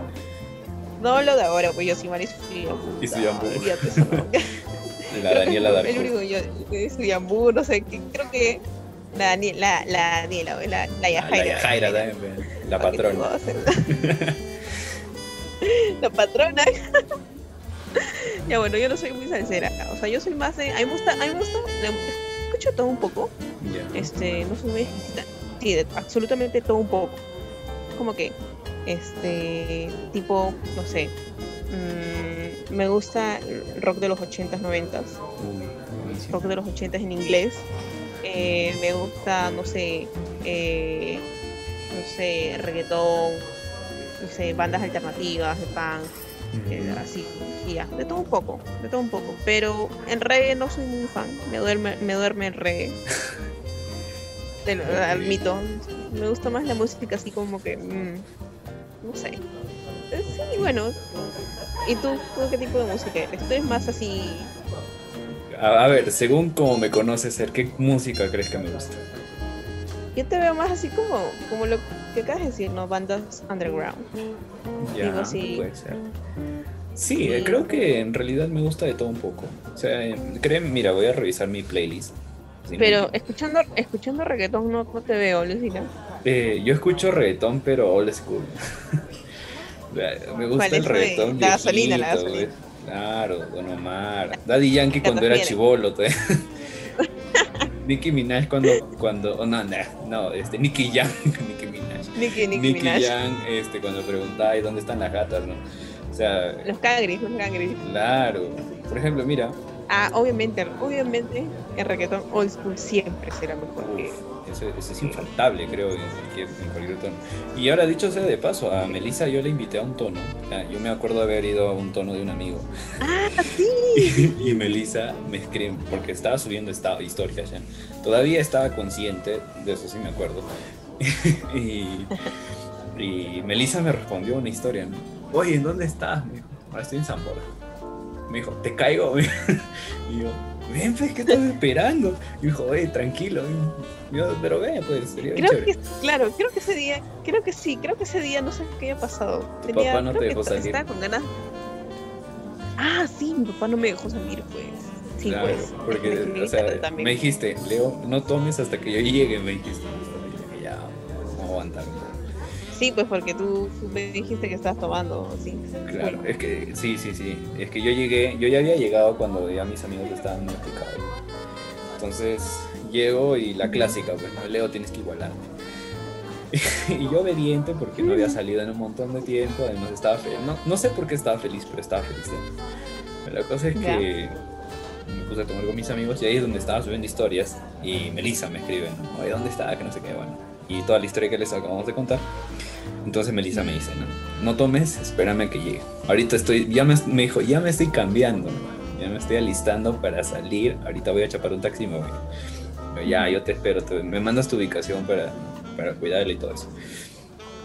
No lo de ahora, pues yo soy Maris Filiambu. Y su Yambu. <laughs> La Daniela <laughs> El Darko. único yo, su Yambu, no sé, creo que la Daniela, la, la Daniela, la, la Ah, La Yajaira. Yajaira también, la ¿Para qué te patrona. <laughs> la patrona. <laughs> ya bueno, yo no soy muy salsera. O sea, yo soy más de. A mí me gusta, a mí me gusta. Escucho todo un poco. Ya. Este, no soy muy exquisita. Sí, de- absolutamente todo un poco. Como que, este, tipo, no sé. Mm, me gusta rock de los 80s, 90s. Uy, buenísimo. Rock de los 80s en inglés. Eh, me gusta, no sé, eh, no sé, reggaetón, no sé, bandas alternativas de punk, eh, así, ya, de todo un poco, de todo un poco. Pero en reggae no soy muy fan, me duerme, me duerme el reggae. <laughs> Te lo Ok. admito. Me gusta más la música así como que, mm, no sé. Sí, bueno. ¿Y tú, tú qué tipo de música eres? ¿Tú eres más así A, a ver, según como me conoces, Ser, ¿qué música crees que me gusta? Yo te veo más así como, como lo que acabas de decir, ¿no? Bandas underground. Ya, Digo, sí. puede ser. Sí, Sí. eh, creo que en realidad me gusta de todo un poco. O sea, eh, créeme, mira, voy a revisar mi playlist. Pero mi- escuchando, escuchando reggaetón no, no te veo, Lucina. eh, yo escucho reggaetón, pero old school. <laughs> me gusta ¿Cuál el reggaetón La gasolina, la gasolina. Claro, Don Omar. Daddy Yankee ¿Te cuando era chivolo. <laughs> Nicki Minaj cuando, cuando, oh, no, no, no, este, Nicki Young, <laughs> Nicki Minaj. Nicki, Nicki, Nicky Minaj. Young, este, cuando preguntaba ¿y dónde están las gatas? ¿no? O sea, Los cangris, los cangris. claro. Por ejemplo, mira, Ah, obviamente, obviamente el reggaetón old school siempre será mejor que... eso, eso es infaltable, creo, en cualquier, en cualquier tono. Y ahora, dicho sea de paso, a Melissa yo le invité a un tono. Ah, Yo me acuerdo haber ido a un tono de un amigo. Ah, sí. <laughs> y Melissa me escribe, porque estaba subiendo esta historias ya. Todavía estaba consciente, de eso sí me acuerdo. <laughs> y, y Melissa me respondió una historia. ¿no? Oye, ¿en dónde estás? Me dijo, ahora estoy en San Borja. Me dijo, ¿te caigo? <laughs> y yo, ven, pues, ¿qué estás esperando? Y dijo, oye, tranquilo. Yo, pero ven, pues, sería Creo que, claro, creo que ese día, creo que sí, creo que ese día no sé qué había pasado. Tu papá no te dejó salir. Estaba con ganas. Ah, sí, mi papá no me dejó salir, pues. Sí, claro, pues. porque, o sea, también. me dijiste, Leo, no tomes hasta que yo llegue, me dijiste. Sí, pues porque tú, me dijiste que estabas tomando, sí. Claro, Bueno, es que sí, sí, sí. Es que yo llegué, yo ya había llegado cuando ya mis amigos estaban muy picados. Entonces llego y la clásica, pues, ¿no? Leo, tienes que igualarte. <laughs> y yo obediente porque no había salido en un montón de tiempo, además estaba feliz. No, no sé por qué estaba feliz, pero estaba feliz. ¿eh? La cosa es que me puse a tomar con mis amigos y ahí es donde estaba subiendo historias y Melissa me escribe, ¿no? Oye, ¿dónde está? Que no sé qué, bueno. Y toda la historia que les acabamos de contar. Entonces Melissa me dice, no, no tomes, espérame que llegue. Ahorita estoy, ya me, dijo, ya me estoy cambiando, ya me estoy alistando para salir. Ahorita voy a chapar un taxi y me voy. Pero ya, yo te espero, me mandas tu ubicación para, para cuidarle y todo eso.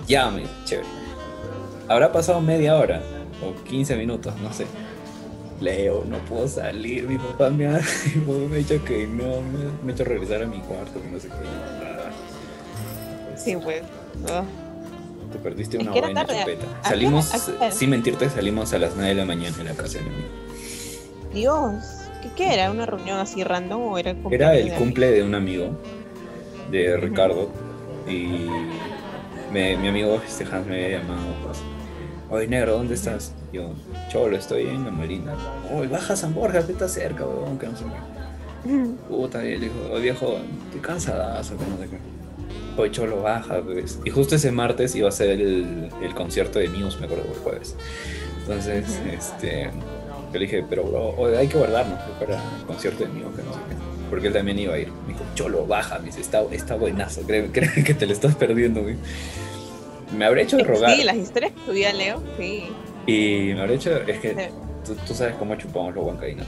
Ya, me chévere. Habrá pasado media hora o 15 minutos, no sé. Leo, no puedo salir, mi papá me ha, <laughs> me ha dicho que no, me, ha hecho regresar a mi cuarto, no sé qué. Sí, pues. te perdiste Es una que era buena chupeta. ¿A qué Salimos, a qué hora? sin mentirte, salimos a las 9 de la mañana en la casa de mi amigo. Dios, ¿qué, qué era? ¿Una reunión así random o era el Era cumpleaños el de cumple de un amigo, de Ricardo, y me- mi amigo este Hans me había llamado. Pues, Oye, negro, ¿dónde estás? Yo, cholo, estoy en la marina. Oye, baja San Borja, que está cerca, weón, que no sé qué. Puta, y él dijo, viejo, estoy cansadazo, que no sé qué. Oye, cholo, baja, pues. Y justo ese martes iba a ser el, el concierto de Muse, me acuerdo, el jueves. Entonces, este, yo le dije, pero bro, hay que guardarnos para el concierto de que no sé qué. Porque él también iba a ir. Me dijo, cholo, baja, me dice, está, está buenazo, créeme, <laughs> créeme que te lo estás perdiendo, güey. Me habré hecho de rogar. Sí, las historias que subía Leo, sí. Y me habré hecho, es que Sí. tú, tú sabes cómo chupamos los huancaínas.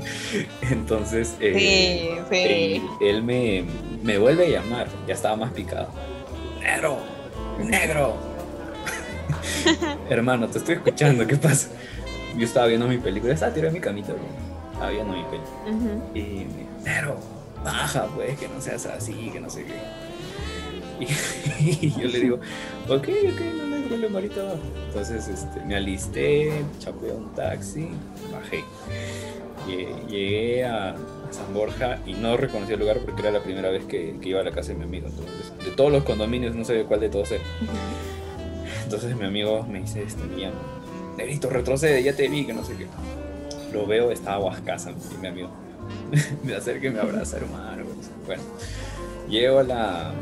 <laughs> Entonces, eh, Sí, sí. él, él me, me vuelve a llamar, ya estaba más picado. Negro, negro. <laughs> Hermano, te estoy escuchando, ¿qué pasa? Yo estaba viendo mi película, estaba tirado en mi camita, bro. estaba viendo mi película. Ujú. Y me dijo, negro, baja, pues, que no seas así, que no sé qué. <laughs> Y, yo le digo, ok, ok, no, hay problema, ahorita Entonces este, me alisté, chapé un taxi, bajé. Llegué a, San Borja y no reconocí el lugar porque era la primera vez que, iba a la casa de mi amigo. Entonces, de todos los condominios no sé cuál de todos era. <laughs> Entonces mi amigo me dice, este, niño, Negrito, retrocede, ya te vi, que no sé qué. Lo veo, estaba Huascasa, y mi amigo. <laughs> me acerca y me abraza, hermano. Bueno, llego a la,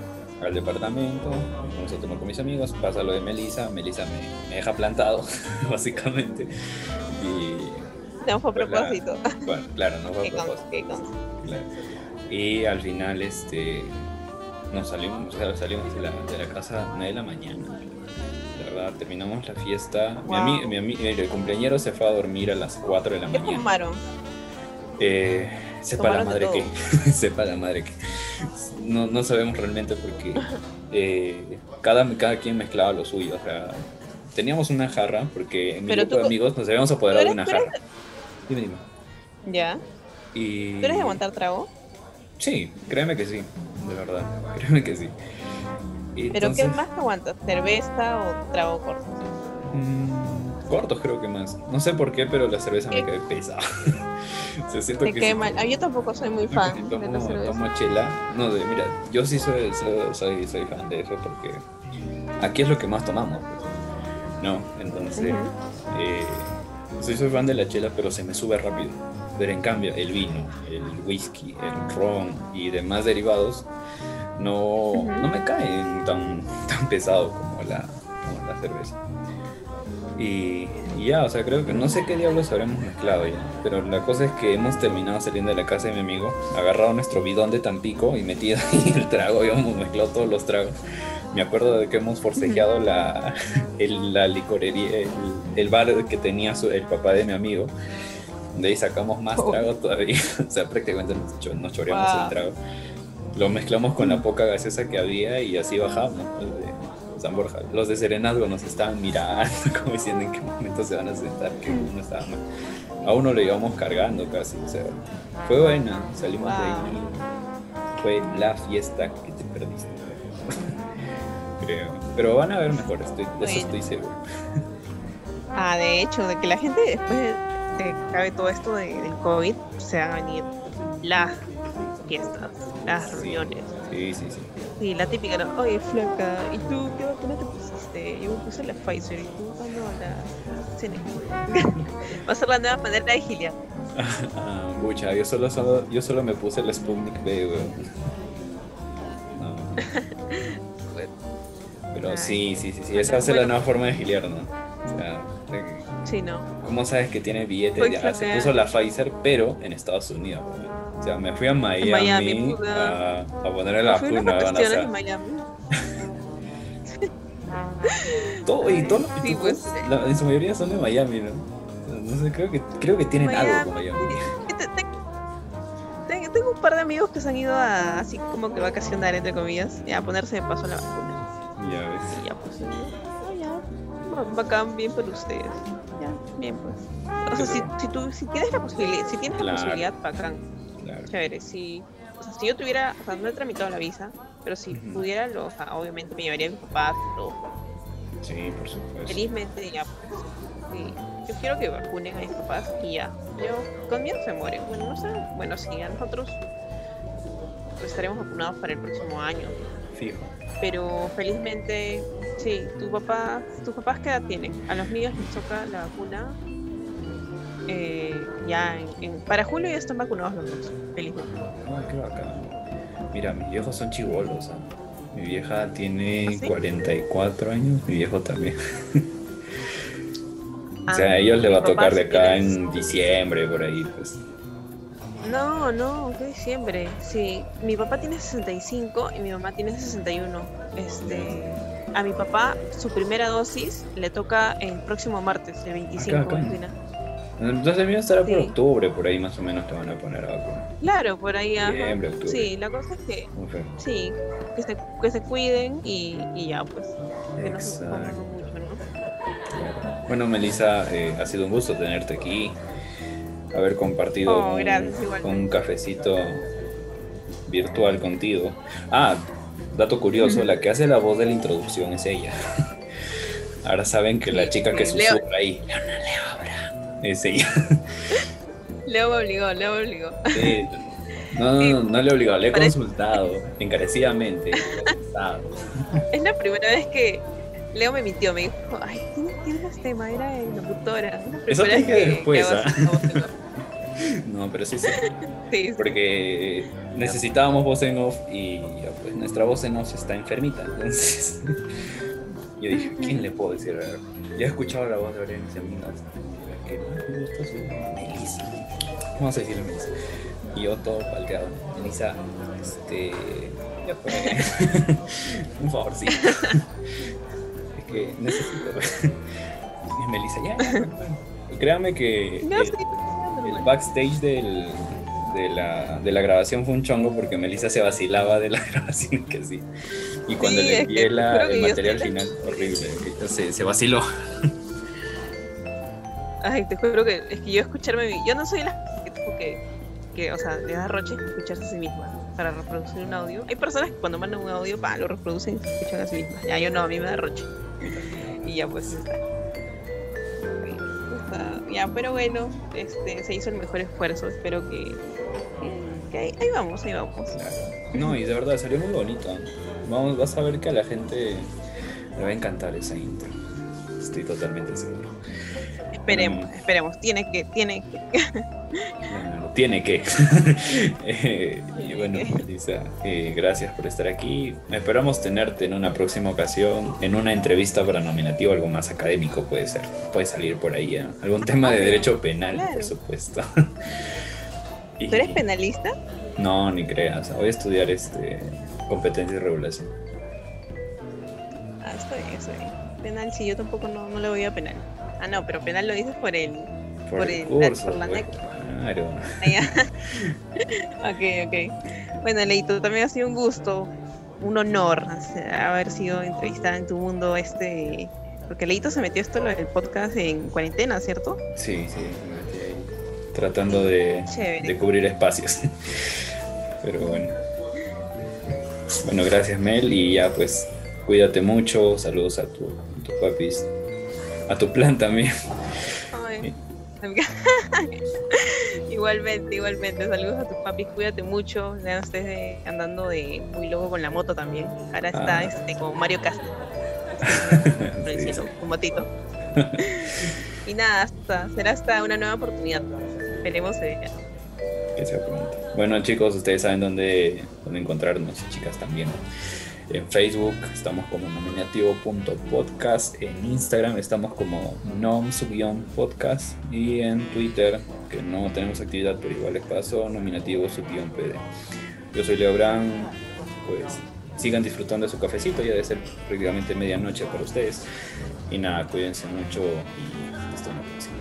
al departamento, vamos a tomar con mis amigos, pasa lo de Melissa, Melissa me, deja plantado, <laughs> básicamente. Y, no fue a propósito. bueno, claro, no <laughs> fue a propósito. Y al final, este, nos salimos, salimos de la, de la casa a de la mañana. La verdad, terminamos la fiesta. Mi, mi, mi, el cumpleañero se fue a dormir a las 4 de la mañana. ¿Qué fumaron? Eh, sepa la madre que. <laughs> sepa la madre que. No, no sabemos realmente porque eh, cada, cada quien mezclaba lo suyo. O sea, teníamos una jarra porque en mi grupo de amigos nos habíamos apoderado de una jarra. Dime, dime. Ya. Y... ¿Tú eres de aguantar trago? Sí, créeme que sí, de verdad. <laughs> Créeme que sí. ¿Pero qué más aguantas? ¿Cerveza o trago corto? Mm, cortos creo que más. No sé por qué, pero la cerveza me cae pesada. <laughs> Se siento que quema. Ah, yo tampoco soy muy fan de la cerveza. Tomo chela. No, de, mira, yo sí soy, soy, soy, fan de eso porque aquí es lo que más tomamos. Pues. No, entonces... Eh, sí soy fan de la chela, pero se me sube rápido. Pero en cambio, el vino, el whisky, el ron y demás derivados no, no me caen tan, tan pesado como la, como la cerveza. Y, ya, o sea, creo que no sé qué diablos habremos mezclado ya. Pero la cosa es que hemos terminado saliendo de la casa de mi amigo, agarrado nuestro bidón de Tampico y metido ahí el trago, <laughs> y hemos mezclado todos los tragos. Me acuerdo de que hemos forcejeado la, el, la licorería, el, el, bar que tenía el papá de mi amigo. De ahí sacamos más oh. trago todavía. <laughs> o sea, prácticamente nos, nos choreamos el trago. Lo mezclamos con la poca gaseosa que había y así bajamos. San Borja. Los de Serenazgo nos estaban mirando, <laughs> como diciendo en qué momento se van a sentar, que uno estaba mal. A uno lo íbamos cargando casi, o sea, fue buena, salimos de ahí. Fue la fiesta que te perdiste. <laughs> Creo. Pero van a ver mejor, estoy, de eso estoy seguro. <laughs> Ah, de hecho, de que la gente después de que acabe todo esto de, del COVID se va a venir las fiestas, las reuniones. Sí, sí, sí. Sí, la típica, ¿no? Oye, flaca, ¿y tú qué vacuna te pusiste? Yo me puse la Pfizer y tú, ah, no, la Seneca. <laughs> Va a ser la nueva manera de giliar. <laughs> ah, mucha, yo solo, solo, yo solo me puse la Sputnik B, weón. No. Pero sí, sí, sí, sí, esa a ser la nueva forma de giliar, ¿no? O sea, sí, no. ¿Cómo sabes que tiene billetes? Ya, se puso la Pfizer, pero en Estados Unidos, O sea, me fui a Miami, Miami a, a ponerle la vacuna. Van a en Miami. <laughs> todo, y todo, sí, pues, la, en su mayoría son de Miami, ¿no? No sé, creo que, creo que tienen algo con Miami. Tengo un par de amigos que se han ido a así como que vacacionar, entre comillas, y a ponerse de paso la vacuna. Ya ves. Y ya, pues, bacán, bien por ustedes. Ya, bien pues. O sea, si, si, tú, si tienes la posibilidad, si tienes la posibilidad, bacán. Claro. Chévere, si, o sea, si yo tuviera, o sea, no he tramitado la visa, pero si pudiera, lo, o sea, obviamente me llevaría a mi papá, todo. Sí, por supuesto. Felizmente ya, pues, sí. Yo quiero que vacunen a mis papás y ya. Yo, conmigo se muere. Bueno, no sé, bueno, sí, a nosotros pues, estaremos vacunados para el próximo año. Fijo. Pero felizmente Sí, tu papá, tus papás qué edad tienen? A los míos les toca la vacuna. Eh, ya en, para julio ya están vacunados los dos, felizmente. Ah, qué bacán. Mira, mis viejos son chivolos. ¿ah? Mi vieja tiene 44 ¿Ah, años, mi viejo también. o sea, a ellos les va a tocar de acá en diciembre, por ahí, pues. No, no, ¿qué diciembre? Sí, mi papá tiene 65 y mi mamá tiene 61. Este a mi papá su primera dosis le toca el próximo martes, el 25. Acá, Entonces el mío estará por octubre, por ahí más o menos te van a poner a vacuna. Claro, por ahí. Sí, la cosa es que sí, que se, que se cuiden y, y ya pues. Que no se mucho, ¿no? Bueno, Melissa, eh, ha sido un gusto tenerte aquí, haber compartido oh, un cafecito virtual contigo. Ah, dato curioso, la que hace la voz de la introducción es ella. <laughs> Ahora saben que la chica que susurra ahí, Leona Leo es ella. <laughs> Leo me obligó, Leo me obligó. Sí. No, no, no, le he obligado, le he consultado encarecidamente. <laughs> Es la primera vez que Leo me mintió, me dijo, ay, ¿tienes este tema? Era de locutora. Eso te dije después, ¿ah? <laughs> No, pero sí, sí. sí, Porque necesitábamos voz en off y pues nuestra voz en off está enfermita. Entonces, <laughs> yo dije, ¿quién le puedo decir? Ya he escuchado la voz de Aurelia y amigas. Que me gusta su Melissa. Vamos a decirle Melissa. Y yo todo palteado. Melissa, este. Ya fue. <laughs> Un favorcito. es que necesito. es Melissa, ya. Créame que. No, sí el backstage del, de, la, de la grabación fue un chongo porque Melissa se vacilaba de la <laughs> grabación que sí. Y cuando le envié el material final, horrible, se, se vaciló. Ay, te juro que es que yo escucharme, yo no soy la que, que, que o sea, le da roche escucharse a sí misma para reproducir un audio. Hay personas que cuando mandan un audio, pa, lo reproducen y se escuchan a sí mismas. Ya yo no, a mí me da roche. Y ya pues está pero bueno, este, se hizo el mejor esfuerzo. Espero que, ahí, vamos, ahí vamos. No, y de verdad salió muy bonito. Vamos, vas a ver que a la gente le va a encantar esa intro. Estoy totalmente seguro. Esperemos, esperemos. Tiene que, tiene que. tiene que. <laughs> Eh, y bueno, Elisa, eh, gracias por estar aquí. Esperamos tenerte en una próxima ocasión, en una entrevista para nominativo, algo más académico puede ser. Puede salir por ahí, ¿eh? algún tema de derecho penal, por supuesto. <laughs> ¿Tú eres penalista? No, ni creas. Voy a estudiar este competencia y regulación. Ah, estoy bien, estoy bien. Penal, sí, yo tampoco no, no le voy a penal. Ah, no, pero penal lo dices por el. Por, el, curso, por la pues, Claro. <laughs> ok, ok. Bueno, Leito, también ha sido un gusto, un honor haber sido entrevistada en tu mundo este. Porque Leito se metió esto del podcast en cuarentena, ¿cierto? Sí, sí, me metí ahí. Tratando de, de cubrir espacios. Pero bueno. Bueno, gracias Mel y ya pues cuídate mucho, saludos a tu, a tu papis a tu plan también. <laughs> igualmente, igualmente. Saludos a tus papis, cuídate mucho. Ya estés andando de muy loco con la moto también. Ahora está ah. este, como Mario Castro. <laughs> Un motito. y nada, hasta, será hasta una nueva oportunidad. Esperemos. Eh. Que sea pronto. Bueno, chicos, ustedes saben dónde, dónde encontrarnos, chicas también. En Facebook estamos como nominativo.podcast, en Instagram estamos como nom-podcast y en Twitter, que no tenemos actividad pero igual les paso, nominativo-pd. Yo soy Leo Brand, pues sigan disfrutando de su cafecito, ya debe ser prácticamente medianoche para ustedes. Y nada, cuídense mucho y hasta una próxima